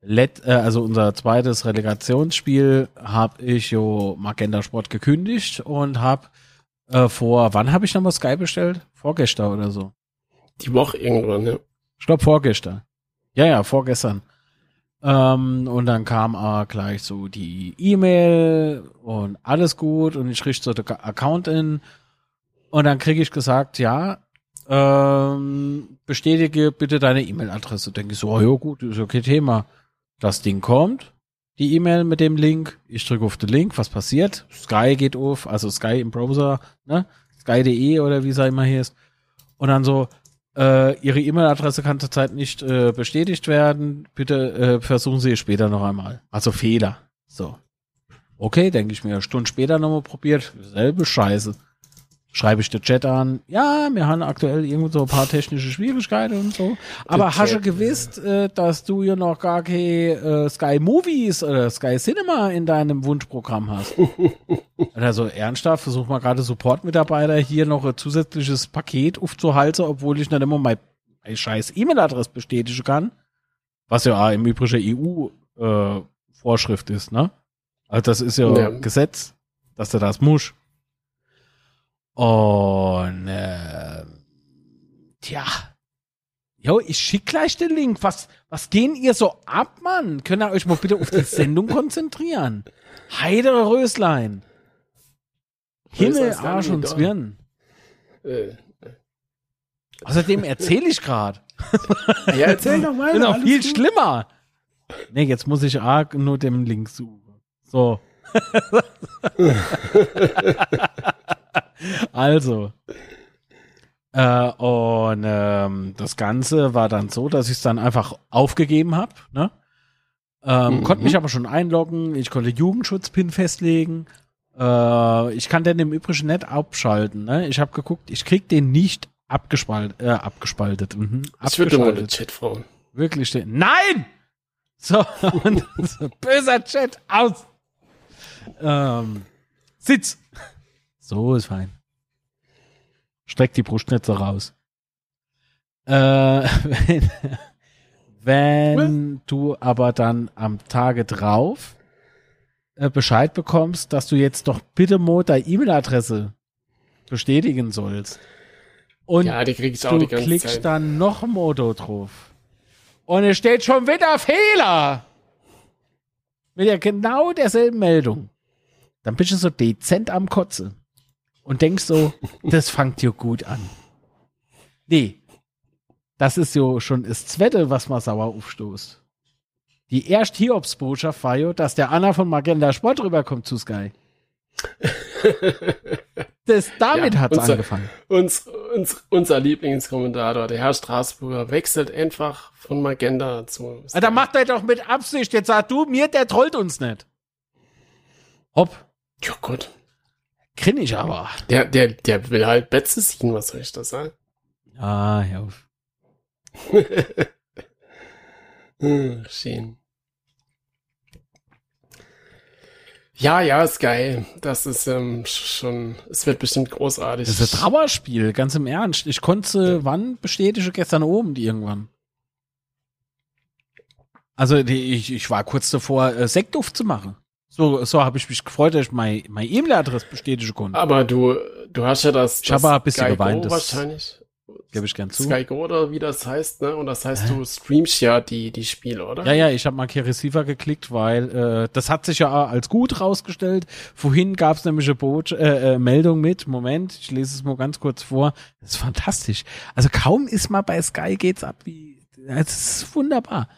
Let, äh, also unser zweites Relegationsspiel habe ich jo Magenta Sport gekündigt und habe äh, vor, wann habe ich nochmal Sky bestellt? Vorgestern oder so. Die Woche irgendwann, ja. Ich glaube vorgestern. Ja, ja, vorgestern. Ähm, und dann kam äh, gleich so die E-Mail und alles gut und ich richte so den Account in und dann kriege ich gesagt, ja, ähm, bestätige bitte deine E-Mail-Adresse. Denke ich so, oh ja gut, ist okay Thema. Das Ding kommt, die E-Mail mit dem Link, ich drücke auf den Link, was passiert? Sky geht auf, also Sky im Browser, ne? Sky.de oder wie es immer hier ist. Und dann so, äh, Ihre E-Mail-Adresse kann zurzeit nicht äh, bestätigt werden. Bitte äh, versuchen Sie es später noch einmal. Also Fehler. So. Okay, denke ich mir. Eine Stunde später nochmal probiert. Selbe Scheiße schreibe ich den Chat an, ja, wir haben aktuell irgendwo so ein paar technische Schwierigkeiten und so. Aber hast du gewusst, äh, dass du ja noch gar keine äh, Sky Movies oder Sky Cinema in deinem Wunschprogramm hast? also ernsthaft, versuch mal gerade Support-Mitarbeiter hier noch ein zusätzliches Paket aufzuhalten, obwohl ich nicht immer meine, meine scheiß E-Mail-Adresse bestätigen kann. Was ja im Übrigen EU-Vorschrift äh, ist, ne? Also das ist ja, ja. Gesetz, dass du das musst. Und äh, tja, Jo, ich schick gleich den Link. Was, was gehen ihr so ab, Mann? Könnt ihr euch mal bitte auf die Sendung konzentrieren? Heidere Röslein. Himmel, Arsch und. Zwirn. Äh, Außerdem erzähle ich gerade. ja, erzähl doch mal. Bin noch viel gut. schlimmer. Nee, jetzt muss ich arg nur den Link suchen. So. also. Äh, und ähm, das Ganze war dann so, dass ich es dann einfach aufgegeben habe. Ne? Ähm, Mhm. Konnte mich aber schon einloggen. Ich konnte Jugendschutzpin festlegen. Äh, ich kann den im Übrigen nicht abschalten. Ne? Ich habe geguckt, ich krieg den nicht abgespaltet. Äh, abgespaltet. Mhm. Ich würde mal den Abgeschaltet. Chat fragen. Wirklich stehen. Nein! So, und so, böser Chat, aus! Ähm, Sitz! So ist fein. Streck die Brust nicht so raus. Äh, wenn, wenn du aber dann am Tage drauf äh, Bescheid bekommst, dass du jetzt doch bitte mal deine E-Mail-Adresse bestätigen sollst. Und Ja, die krieg ich auch du die ganze klickst Zeit. dann noch ein Modo drauf. Und es steht schon wieder Fehler. Mit der genau derselben Meldung. Dann bist du so dezent am Kotze. Und denkst so, das fängt dir gut an. Nee. Das ist jo schon das Zweite, was mal sauer aufstoßt. Die erste Hiobsbotschaft war jo, dass der Anna von Magenta Sport rüberkommt zu Sky. Das, damit Ja, hat's unser- angefangen. Uns, uns, unser Lieblingskommentator, der Herr Straßburger, wechselt einfach von Magenta zu. Ah, da macht er doch mit Absicht. Jetzt sag du mir, der trollt uns nicht. Hopp. Ja, gut. Grin ich aber. Der, der, der will halt Betze ziehen, was soll ich das sagen? Ah, auf. Hm, schön. Ja, ja, ist geil. Das ist ähm, sch- schon, es wird bestimmt großartig. Das ist ein Trauerspiel, ganz im Ernst. Ich konnte, wann bestätige gestern oben die irgendwann? Also die, ich, ich war kurz davor, äh, Sekt aufzumachen. So, so habe ich mich gefreut, dass ich meine mein E-Mail-Adresse bestätigen konnte. Aber du, du hast ja das, Ich das habe ein bisschen Sky geweint, Go das- wahrscheinlich. Gebe ich gern zu. Sky Go oder wie das heißt, ne? Und das heißt, du streamst ja die, die Spiele, oder? Ja, ja, ich habe mal Receiver geklickt, weil äh, das hat sich ja als gut rausgestellt. Vorhin gab es nämlich eine Bot äh, äh, Meldung mit. Moment, ich lese es mal ganz kurz vor. Das ist fantastisch. Also kaum ist mal bei Sky geht's ab wie. Es ist wunderbar.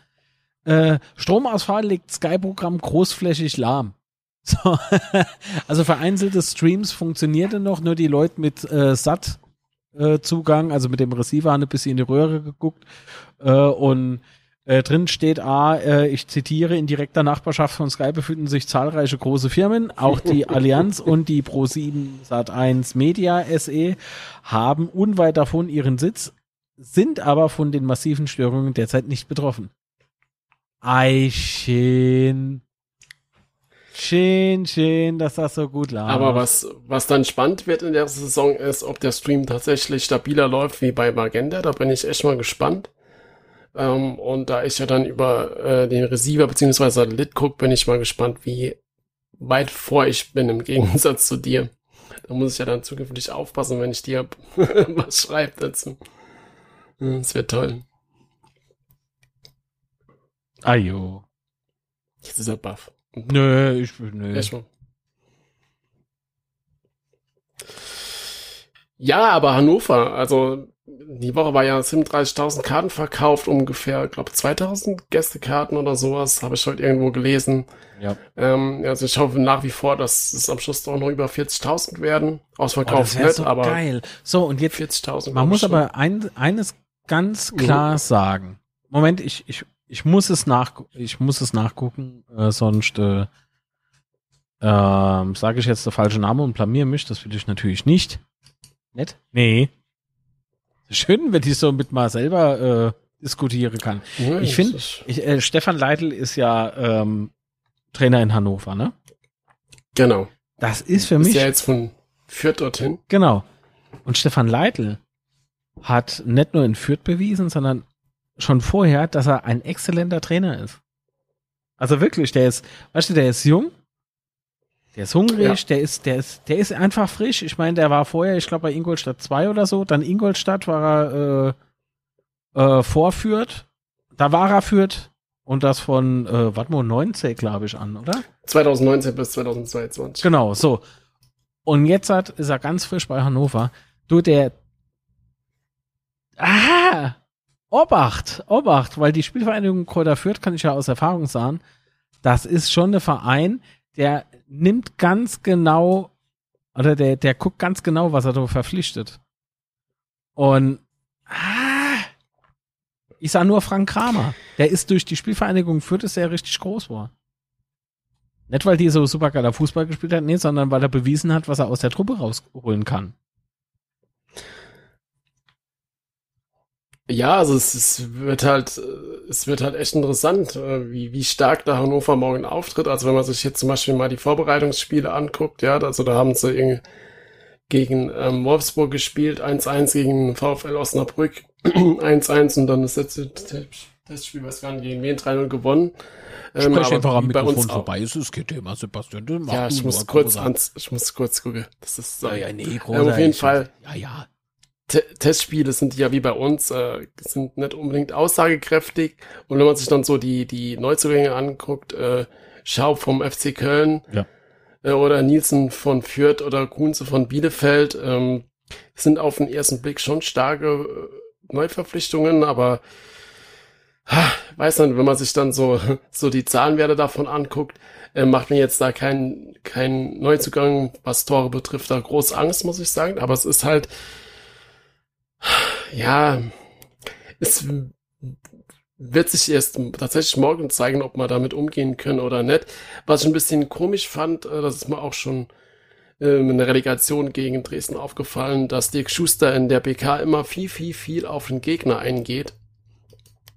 Äh, Stromausfall legt Sky-Programm großflächig lahm. So. also vereinzelte Streams funktionierte noch, nur die Leute mit äh, SAT äh, Zugang, also mit dem Receiver haben ein bisschen in die Röhre geguckt äh, und äh, drin steht A, ich zitiere, in direkter Nachbarschaft von Sky befinden sich zahlreiche große Firmen, auch die Allianz und die Pro7 Sat1 Media SE haben unweit davon ihren Sitz, sind aber von den massiven Störungen derzeit nicht betroffen. Eichen. Schön, schön, dass das so gut läuft. Aber was, was dann spannend wird in der Saison ist, ob der Stream tatsächlich stabiler läuft wie bei Magenta. Da bin ich echt mal gespannt. Ähm, und da ich ja dann über äh, den Receiver bzw. Satellit gucke, bin ich mal gespannt, wie weit vor ich bin im Gegensatz zu dir. Da muss ich ja dann zukünftig aufpassen, wenn ich dir was schreibe dazu. Hm, Das wird toll. Ajo. Jetzt ist er baff. Nö, ich, nö. Echt mal. Ja, aber Hannover, also die Woche war ja 37.000 Karten verkauft, ungefähr, glaube 2.000 Gästekarten oder sowas, habe ich heute irgendwo gelesen. Ja. Ähm, also ich hoffe nach wie vor, dass es am Schluss doch noch über 40.000 werden. Oh, Ausverkauft das wär nicht, so aber geil. So, und jetzt 40.000. Man muss ich schon. aber ein, eines ganz klar sagen. Moment, ich, ich, ich muss es nach, ich muss es nachgucken, äh, sonst äh, ähm, sage ich jetzt der falsche Name und blamier mich. Das will ich natürlich nicht. Nett? Nee. Schön, wenn ich so mit mal selber äh, diskutieren kann. Ja, ich das find- ist- Ich, äh, Stefan Leitl ist ja ähm, Trainer in Hannover, ne? Genau. Das ist für Ist mich ja jetzt von Fürth dorthin. Genau. Und Stefan Leitl hat nicht nur in Fürth bewiesen, sondern schon vorher, dass er ein exzellenter Trainer ist. Also wirklich, der ist, weißt du, der ist jung, der ist hungrig, der ist, der ist, der ist einfach frisch. Ich meine, der war vorher, ich glaube, bei Ingolstadt 2 oder so, dann Ingolstadt war er äh, vorführt. Da war er führt und das von, äh, warte mal, 19, glaube ich, an, oder? 2019 bis 2022. Genau, so. Und jetzt hat, ist er ganz frisch bei Hannover. Du, der. Ah! Obacht, Obacht, weil die Spielvereinigung Kräuter Fürth, kann ich ja aus Erfahrung sagen, das ist schon ein Verein, der nimmt ganz genau, oder der, der guckt ganz genau, was er da verpflichtet. Und ah, ich sah nur Frank Kramer. Der ist durch die Spielvereinigung Fürth ist er richtig groß war. Nicht, weil die so super geiler Fußball gespielt hat, nee, sondern weil er bewiesen hat, was er aus der Truppe rausholen kann. Ja, also es, es wird halt, äh, es wird halt echt interessant, äh, wie, wie stark da Hannover morgen auftritt. Also wenn man sich jetzt zum Beispiel mal die Vorbereitungsspiele anguckt, ja, also da haben sie irgendwie gegen ähm, Wolfsburg gespielt, 1-1 gegen VfL Osnabrück, 1-1 und dann das Spiel, was gar nicht, gegen wen 3-0 gewonnen. Ähm, Sprech einfach am Mikrofon vorbei, es ist kein Thema, Sebastian. Ja, ich muss kurz, ans, ich muss kurz gucken. Das ist so. Ja, ja, nee, ähm, Auf jeden Fall. Ja, ja. T Testspiele sind ja wie bei uns, äh, sind nicht unbedingt aussagekräftig. Und wenn man sich dann so die, die Neuzugänge anguckt, äh, Schaub vom FC Köln ja. äh, oder Nielsen von Fürth oder Kunze von Bielefeld, ähm, sind auf den ersten Blick schon starke äh, Neuverpflichtungen, aber weiß nicht, wenn man sich dann so, so die Zahlenwerte davon anguckt, äh, macht mir jetzt da kein, kein Neuzugang, was Tore betrifft, da groß Angst, muss ich sagen. Aber es ist halt, ja, es wird sich erst tatsächlich morgen zeigen, ob wir damit umgehen können oder nicht. Was ich ein bisschen komisch fand, äh, das ist mir auch schon ähm, in der Relegation gegen Dresden aufgefallen, dass Dirk Schuster in der PK immer viel, viel, viel auf den Gegner eingeht.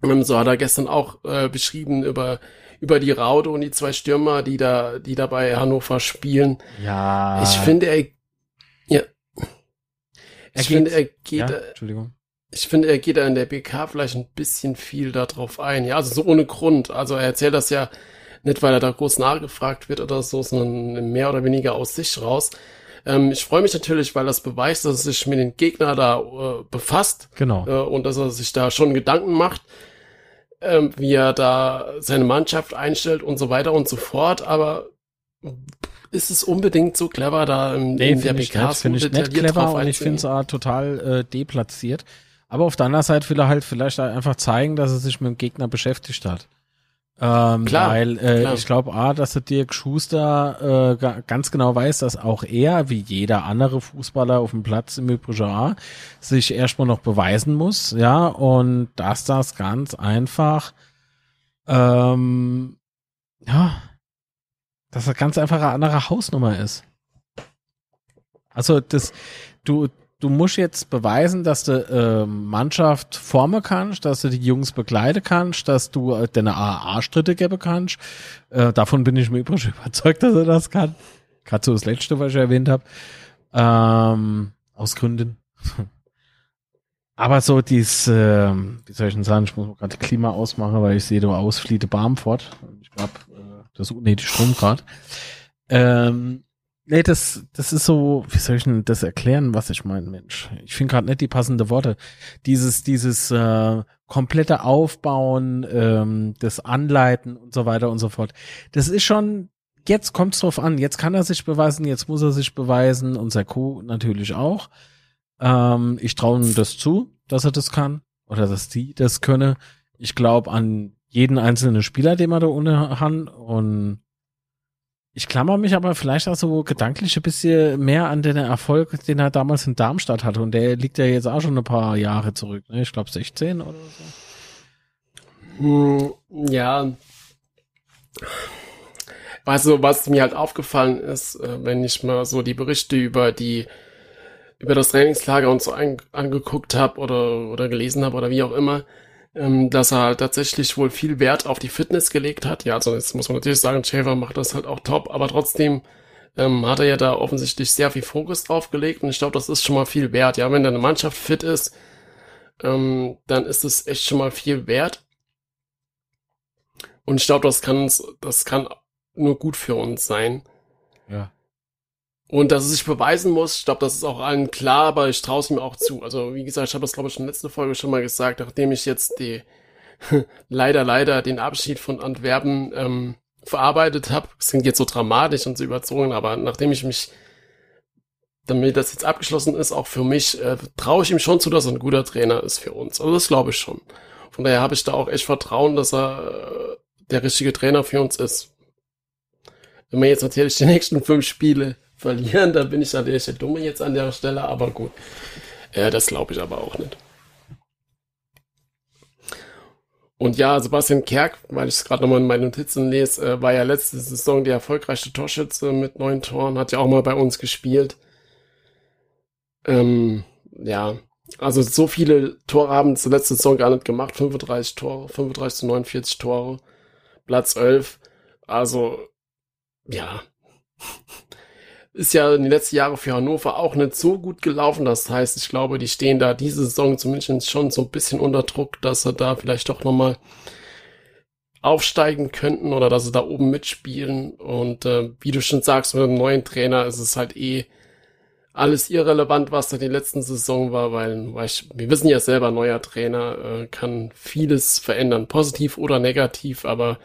Und so hat er gestern auch äh, beschrieben über über die Raude und die zwei Stürmer, die da die da bei Hannover spielen. Ja. Ich finde er ja ich finde, er geht, ja, äh, Entschuldigung. ich finde, er geht da in der BK vielleicht ein bisschen viel darauf ein. Ja, also so ohne Grund. Also er erzählt das ja nicht, weil er da groß nachgefragt wird oder so, sondern mehr oder weniger aus sich raus. Ähm, ich freue mich natürlich, weil das beweist, dass er sich mit dem Gegner da äh, befasst Genau. äh, und dass er sich da schon Gedanken macht, ähm, wie er da seine Mannschaft einstellt und so weiter und so fort. Aber ist es unbedingt so clever, da im, Nee, in der finde ich BK nicht, so finde ich nicht clever und ich finde es auch total äh, deplatziert. Aber auf der anderen Seite will er halt vielleicht einfach zeigen, dass er sich mit dem Gegner beschäftigt hat. Ähm, Klar, weil äh, klar. ich glaube, A, dass der Dirk Schuster äh, ga- ganz genau weiß, dass auch er, wie jeder andere Fußballer auf dem Platz im Übrigen auch, sich erstmal noch beweisen muss, ja, und dass das ganz einfach, ähm, ja, dass das ganz einfach eine andere Hausnummer ist. Also das, du, du musst jetzt beweisen, dass du äh, Mannschaft formen kannst, dass du die Jungs begleiten kannst, dass du äh, deine AA-Stritte geben kannst. Äh, davon bin ich mir übrigens überzeugt, dass er das kann. Gerade so das Letzte, was ich erwähnt habe. Ähm, aus Gründen. Aber so dies, äh, wie soll ich denn sagen, ich muss mal gerade Klima ausmachen, weil ich sehe, du ausfliehte Barmfort. Ich glaube, das ist unnötig Strom gerade. Ähm, nee, das, das ist so, wie soll ich denn das erklären, was ich meine, Mensch? Ich finde gerade nicht die passende Worte. Dieses, dieses äh, komplette Aufbauen, ähm, das Anleiten und so weiter und so fort. Das ist schon, jetzt kommt's drauf an. Jetzt kann er sich beweisen, jetzt muss er sich beweisen. Unser Co. natürlich auch. Ähm, ich traue ihm das zu, dass er das kann oder dass die das könne. Ich glaube an jeden einzelnen Spieler, den man da ohne Han und ich klammer mich aber vielleicht auch so gedanklich ein bisschen mehr an den Erfolg, den er damals in Darmstadt hatte. Und der liegt ja jetzt auch schon ein paar Jahre zurück. Ne? Ich glaube 16 oder so. Hm, ja. Weißt du, was mir halt aufgefallen ist, äh, wenn ich mal so die Berichte über die über das Trainingslager und so angeguckt habe oder oder gelesen habe oder wie auch immer, ähm, dass er tatsächlich wohl viel Wert auf die Fitness gelegt hat. Ja, also jetzt muss man natürlich sagen, Schäfer macht das halt auch top, aber trotzdem ähm, hat er ja da offensichtlich sehr viel Fokus drauf gelegt und ich glaube, das ist schon mal viel wert. Ja, wenn deine Mannschaft fit ist, ähm, dann ist es echt schon mal viel wert. Und ich glaube, das kann, das kann nur gut für uns sein. Ja. Und dass es sich beweisen muss, ich glaube, das ist auch allen klar, aber ich traue es ihm auch zu. Also wie gesagt, ich habe das, glaube ich, in der letzten Folge schon mal gesagt, nachdem ich jetzt die leider, leider den Abschied von Antwerpen ähm, verarbeitet habe. Es klingt jetzt so dramatisch und so überzogen, aber nachdem ich mich, damit das jetzt abgeschlossen ist, auch für mich, äh, traue ich ihm schon zu, dass er ein guter Trainer ist für uns. Also das glaube ich schon. Von daher habe ich da auch echt Vertrauen, dass er äh, der richtige Trainer für uns ist. Wenn wir jetzt natürlich die nächsten fünf Spiele verlieren, dann bin ich natürlich der Dumme jetzt an der Stelle, aber gut. Äh, das glaube ich aber auch nicht. Und ja, Sebastian Kerk, weil ich es gerade nochmal in meinen Notizen lese, äh, war ja letzte Saison der erfolgreichste Torschütze mit neun Toren, hat ja auch mal bei uns gespielt. Ähm, ja, also so viele Tore haben zur letzten Saison gar nicht gemacht. 35 Tore, 35 zu 49 Tore, Platz 11. Also, ja, ist ja in den letzten Jahren für Hannover auch nicht so gut gelaufen. Das heißt, ich glaube, die stehen da diese Saison zumindest schon so ein bisschen unter Druck, dass sie da vielleicht doch nochmal aufsteigen könnten oder dass sie da oben mitspielen. Und äh, wie du schon sagst, mit einem neuen Trainer ist es halt eh alles irrelevant, was da die letzten Saison war, weil, weil ich, wir wissen ja selber, neuer Trainer äh, kann vieles verändern, positiv oder negativ, aber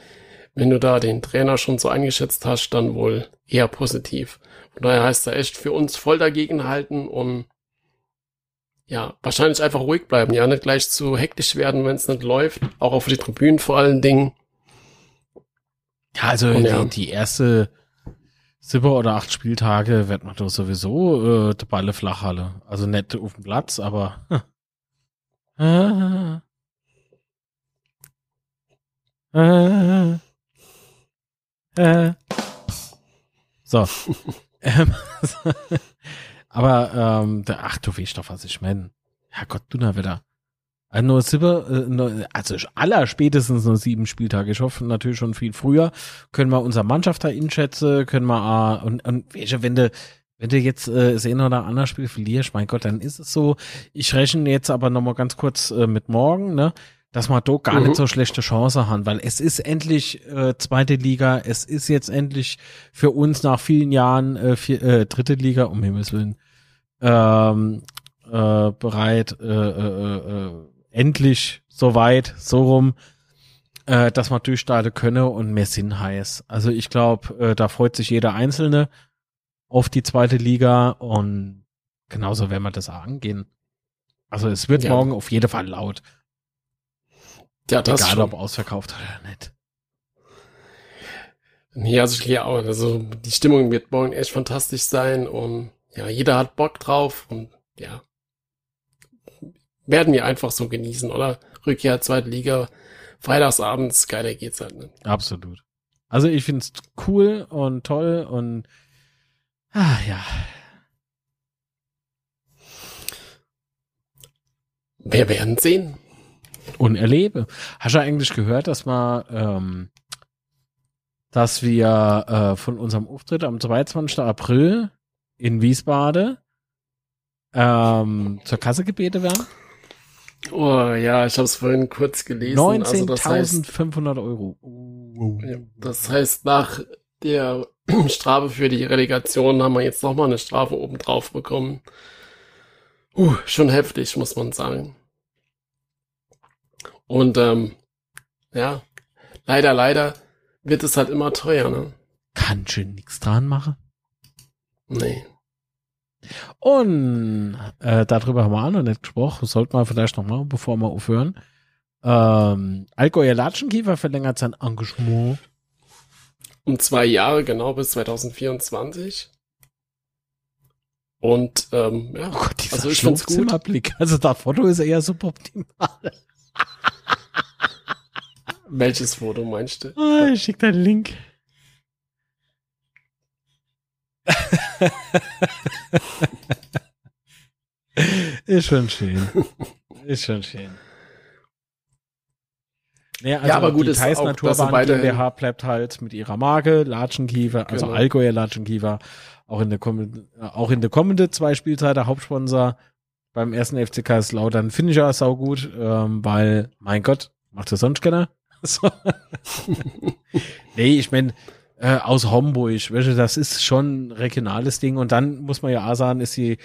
wenn du da den Trainer schon so eingeschätzt hast, dann wohl eher positiv. Von daher heißt er echt für uns voll dagegen halten und ja, wahrscheinlich einfach ruhig bleiben, ja, nicht gleich zu hektisch werden, wenn es nicht läuft, auch auf die Tribünen vor allen Dingen. Ja, also und, ja. Die, die, erste sieben oder acht Spieltage wird man doch sowieso äh, die Balle flachhalle. Also nicht auf dem Platz, aber äh, äh, äh. So. Ähm, aber, ähm, ach, du weißt doch, was ich meine. Herrgott, du na wieder. Also nur sieben, äh, also aller spätestens nur sieben Spieltage. Ich hoffe natürlich schon viel früher. Können wir unser Mannschaft da einschätzen, können wir, äh, und, und wenn du, wenn du jetzt äh, das eine oder andere Spiel verlierst, mein Gott, dann ist es so. Ich rechne jetzt aber nochmal ganz kurz äh, mit morgen, ne? Dass wir doch gar mhm. nicht so schlechte Chance haben, weil es ist endlich äh, zweite Liga, es ist jetzt endlich für uns nach vielen Jahren äh, vier, äh, dritte Liga, um Himmels Willen, ähm, äh, bereit, äh, äh, äh, endlich so weit, so rum, äh, dass man durchstarten könne und mehr Sinn heiß. Also ich glaube, äh, da freut sich jeder Einzelne auf die zweite Liga und genauso werden wir das auch angehen. Also es wird ja. morgen auf jeden Fall laut. Ja, das Egal, schon. ob ausverkauft oder nicht. Nee, also ich gehe auch. Also die Stimmung wird morgen echt fantastisch sein und ja, jeder hat Bock drauf und ja, werden wir einfach so genießen, oder? Rückkehr zweite Liga, freitagsabends, geiler geht's halt nicht. Absolut. Also ich find's cool und toll und ah ja. Wir werden sehen und erlebe. Hast du eigentlich gehört, dass wir, ähm, dass wir äh, von unserem Auftritt am 22. April in Wiesbaden ähm, zur Kasse gebeten werden? Oh ja, ich habe es vorhin kurz gelesen. 19.500 also Euro. Oh. Ja, das heißt, nach der Strafe für die Relegation haben wir jetzt nochmal eine Strafe obendrauf bekommen. Uh, schon heftig, muss man sagen. Und ähm, ja, leider, leider wird es halt immer teuer, ne? Kann schon nichts dran machen. Nee. Und äh, darüber haben wir auch noch nicht gesprochen. Sollten wir vielleicht noch mal, bevor wir aufhören. Ähm, Allgäuer Latschenkiefer verlängert sein Engagement. Um zwei Jahre, genau, bis 2024. Und ähm, ja, oh Gott, dieser also ich find's gut. Also das Foto ist eher suboptimal. Welches Foto meinst du? Oh, ich schick deinen Link. ist schon schön. Ist schon schön. Nee, also ja, aber gut, die Thais Naturbahn GmbH bleibt halt mit ihrer Marke Latschenkiefer, also genau. Allgäuer Latschenkiefer, auch in der kommenden, auch in der kommende zwei Spielzeit der Hauptsponsor beim ersten FCK ist Lautern. Finde ich ja saugut, ähm, weil, mein Gott, macht das sonst keiner? So. nee, ich meine, äh, aus Homburg. Weißt du, das ist schon ein regionales Ding. Und dann muss man ja auch sagen, ist sie,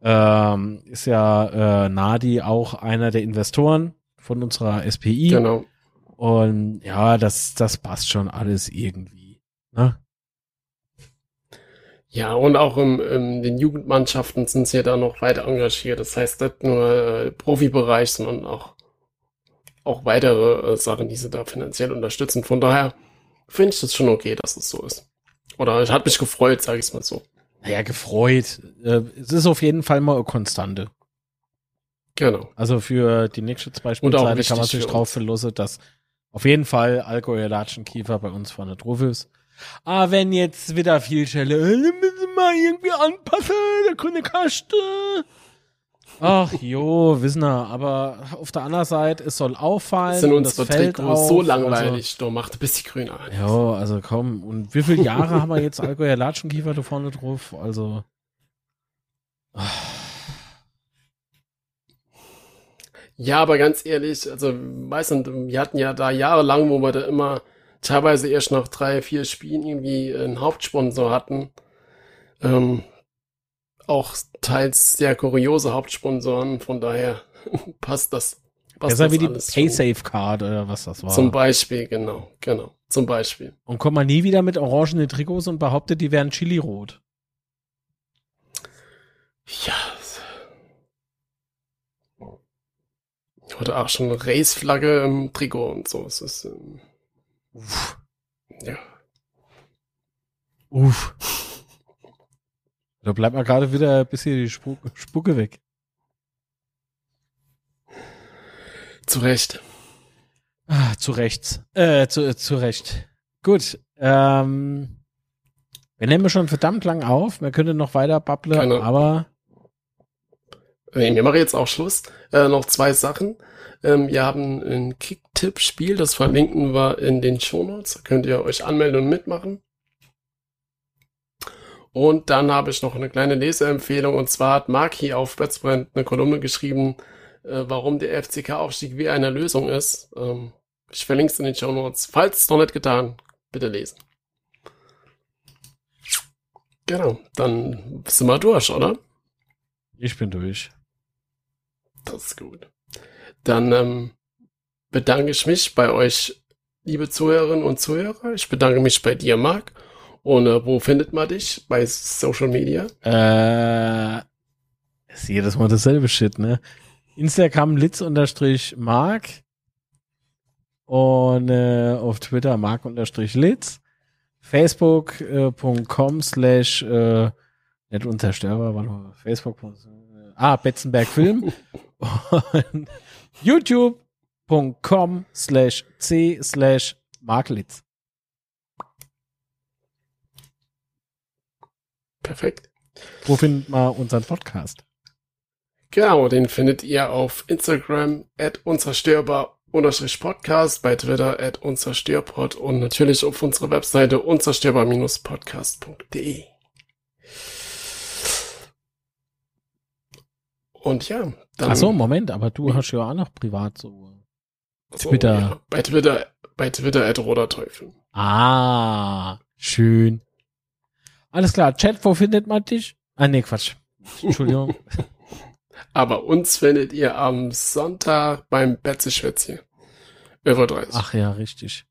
ähm, ist ja äh, Nadi auch einer der Investoren von unserer SPI. Genau. Und ja, das, das passt schon alles irgendwie. Ne? Ja, und auch im, in den Jugendmannschaften sind sie ja da noch weiter engagiert. Das heißt nicht nur äh, Profibereich, sondern auch, auch weitere äh, Sachen, die sie da finanziell unterstützen. Von daher finde ich das schon okay, dass es so ist. Oder es hat mich gefreut, sage ich es mal so. Naja, gefreut. Äh, es ist auf jeden Fall mal eine Konstante. Genau. Also für die nächste zwei Spielzeiten kann man sich drauf verlassen, dass auf jeden Fall Allgäuer Latschenkiefer bei uns vorne drauf ist. Ah, wenn jetzt wieder viel Schelle, äh, müssen mal irgendwie anpassen, der grüne Kaste. Ach jo, wissen wir, aber auf der anderen Seite, es soll auffallen. Sind unsere Trikots so langweilig, also, du macht bis die Grüne an. Ja, also komm, und wie viele Jahre haben wir jetzt Allgäuer Latschenkiefer da vorne drauf? Also. Ja, aber ganz ehrlich, also meistens, wir hatten ja da jahrelang, wo wir da immer teilweise erst nach drei, vier Spielen irgendwie einen Hauptsponsor hatten. Ähm, auch teils sehr kuriose Hauptsponsoren, von daher passt das. Passt das wie die Paysafe-Card oder was das war. Zum Beispiel, genau, genau, zum Beispiel. Und kommt man nie wieder mit orangenen Trikots und behauptet, die wären Chili-rot. Ja. Oder auch schon Race-Flagge im Trikot und so. Es ist, ähm Uff. Ja. Uff. Da bleibt mal gerade wieder ein bisschen die Spucke, Spucke weg. Zu Recht. Ah, zu rechts. Äh, zu, zu Recht. Gut. Ähm, wir nehmen schon verdammt lang auf. Wir können noch weiter babbeln, Keine. aber. Wir machen jetzt auch Schluss. Äh, noch zwei Sachen. Ähm, wir haben ein Kick-Tipp-Spiel, das verlinken wir in den Shownotes. Da könnt ihr euch anmelden und mitmachen. Und dann habe ich noch eine kleine Leseempfehlung und zwar hat Marki auf Betzbrand eine Kolumne geschrieben, äh, warum der FCK-Aufstieg wie eine Lösung ist. Ähm, ich verlinke es in den Show Notes. Falls es noch nicht getan, bitte lesen. Genau, dann sind wir durch, oder? Ich bin durch. Das ist gut. Dann ähm, bedanke ich mich bei euch, liebe Zuhörerinnen und Zuhörer. Ich bedanke mich bei dir, Marc. Und äh, wo findet man dich? Bei Social Media? Äh, ist jedes Mal dasselbe Shit, ne? Instagram litz-mark und äh, auf Twitter mark-litz. Facebook.com äh, slash äh, nicht unzerstörbar, war Facebook. Ah, Betzenberg Film. und youtube.com slash c slash marklitz. Perfekt. Wo findet man unseren Podcast? Genau, den findet ihr auf Instagram at unzerstörbar Podcast, bei Twitter at unzerstörpod und natürlich auf unserer Webseite unzerstörbar-podcast.de. Und ja, dann. Ach so, Moment, aber du hast ja auch noch privat so. Twitter. So, ja, bei Twitter, bei Twitter at Roder Teufel. Ah, schön. Alles klar, Chat, wo findet man dich? Ah, nee, Quatsch. Entschuldigung. Aber uns findet ihr am Sonntag beim Betzeschwätzchen. Über 30. Ach ja, richtig.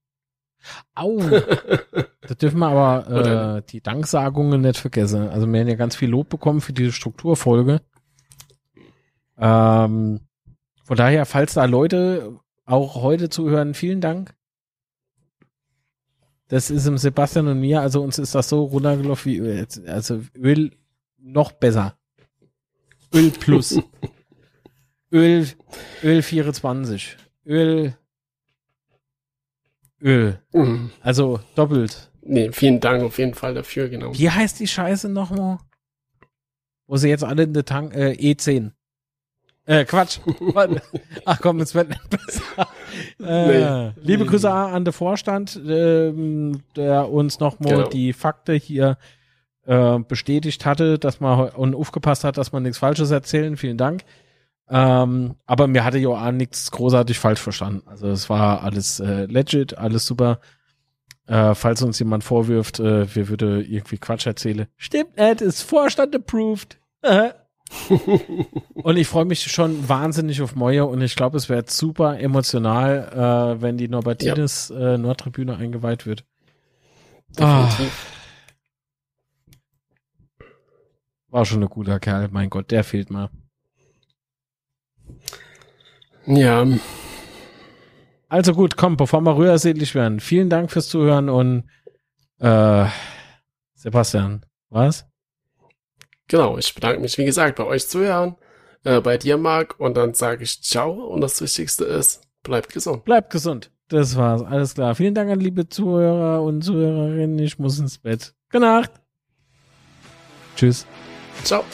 Au. da dürfen wir aber äh, die Danksagungen nicht vergessen. Also wir haben ja ganz viel Lob bekommen für diese Strukturfolge. Ähm, von daher, falls da Leute auch heute zuhören, vielen Dank. Das ist im Sebastian und mir, also uns ist das so runtergelaufen wie Öl. Also Öl noch besser. Öl plus. Öl, Öl 24. Öl, Öl. Mhm. Also doppelt. Nee, vielen Dank auf jeden Fall dafür, genau. Wie heißt die Scheiße nochmal? Wo sie jetzt alle in der Tank, äh, E10. Äh, Quatsch. Ach komm, es wird nicht besser. Äh, nee. Liebe Grüße an den Vorstand, ähm, der uns nochmal genau. die Fakte hier äh, bestätigt hatte, dass man und aufgepasst hat, dass man nichts Falsches erzählen. Vielen Dank. Ähm, aber mir hatte auch nichts großartig falsch verstanden. Also es war alles äh, legit, alles super. Äh, falls uns jemand vorwirft, äh, wir würde irgendwie Quatsch erzählen. Stimmt nicht, ist Vorstand approved. und ich freue mich schon wahnsinnig auf Moje und ich glaube, es wäre super emotional, äh, wenn die Norbertines ja. äh, Nordtribüne eingeweiht wird. Definitiv. Ah. War schon ein guter Kerl, mein Gott, der fehlt mal. Ja. Also gut, komm, bevor wir rührselig werden. Vielen Dank fürs Zuhören und äh, Sebastian, was? Genau, ich bedanke mich, wie gesagt, bei euch zuhören, äh, bei dir, Marc, und dann sage ich Ciao und das Wichtigste ist, bleibt gesund. Bleibt gesund. Das war's, alles klar. Vielen Dank an liebe Zuhörer und Zuhörerinnen. Ich muss ins Bett. Gute Nacht. Tschüss. Ciao.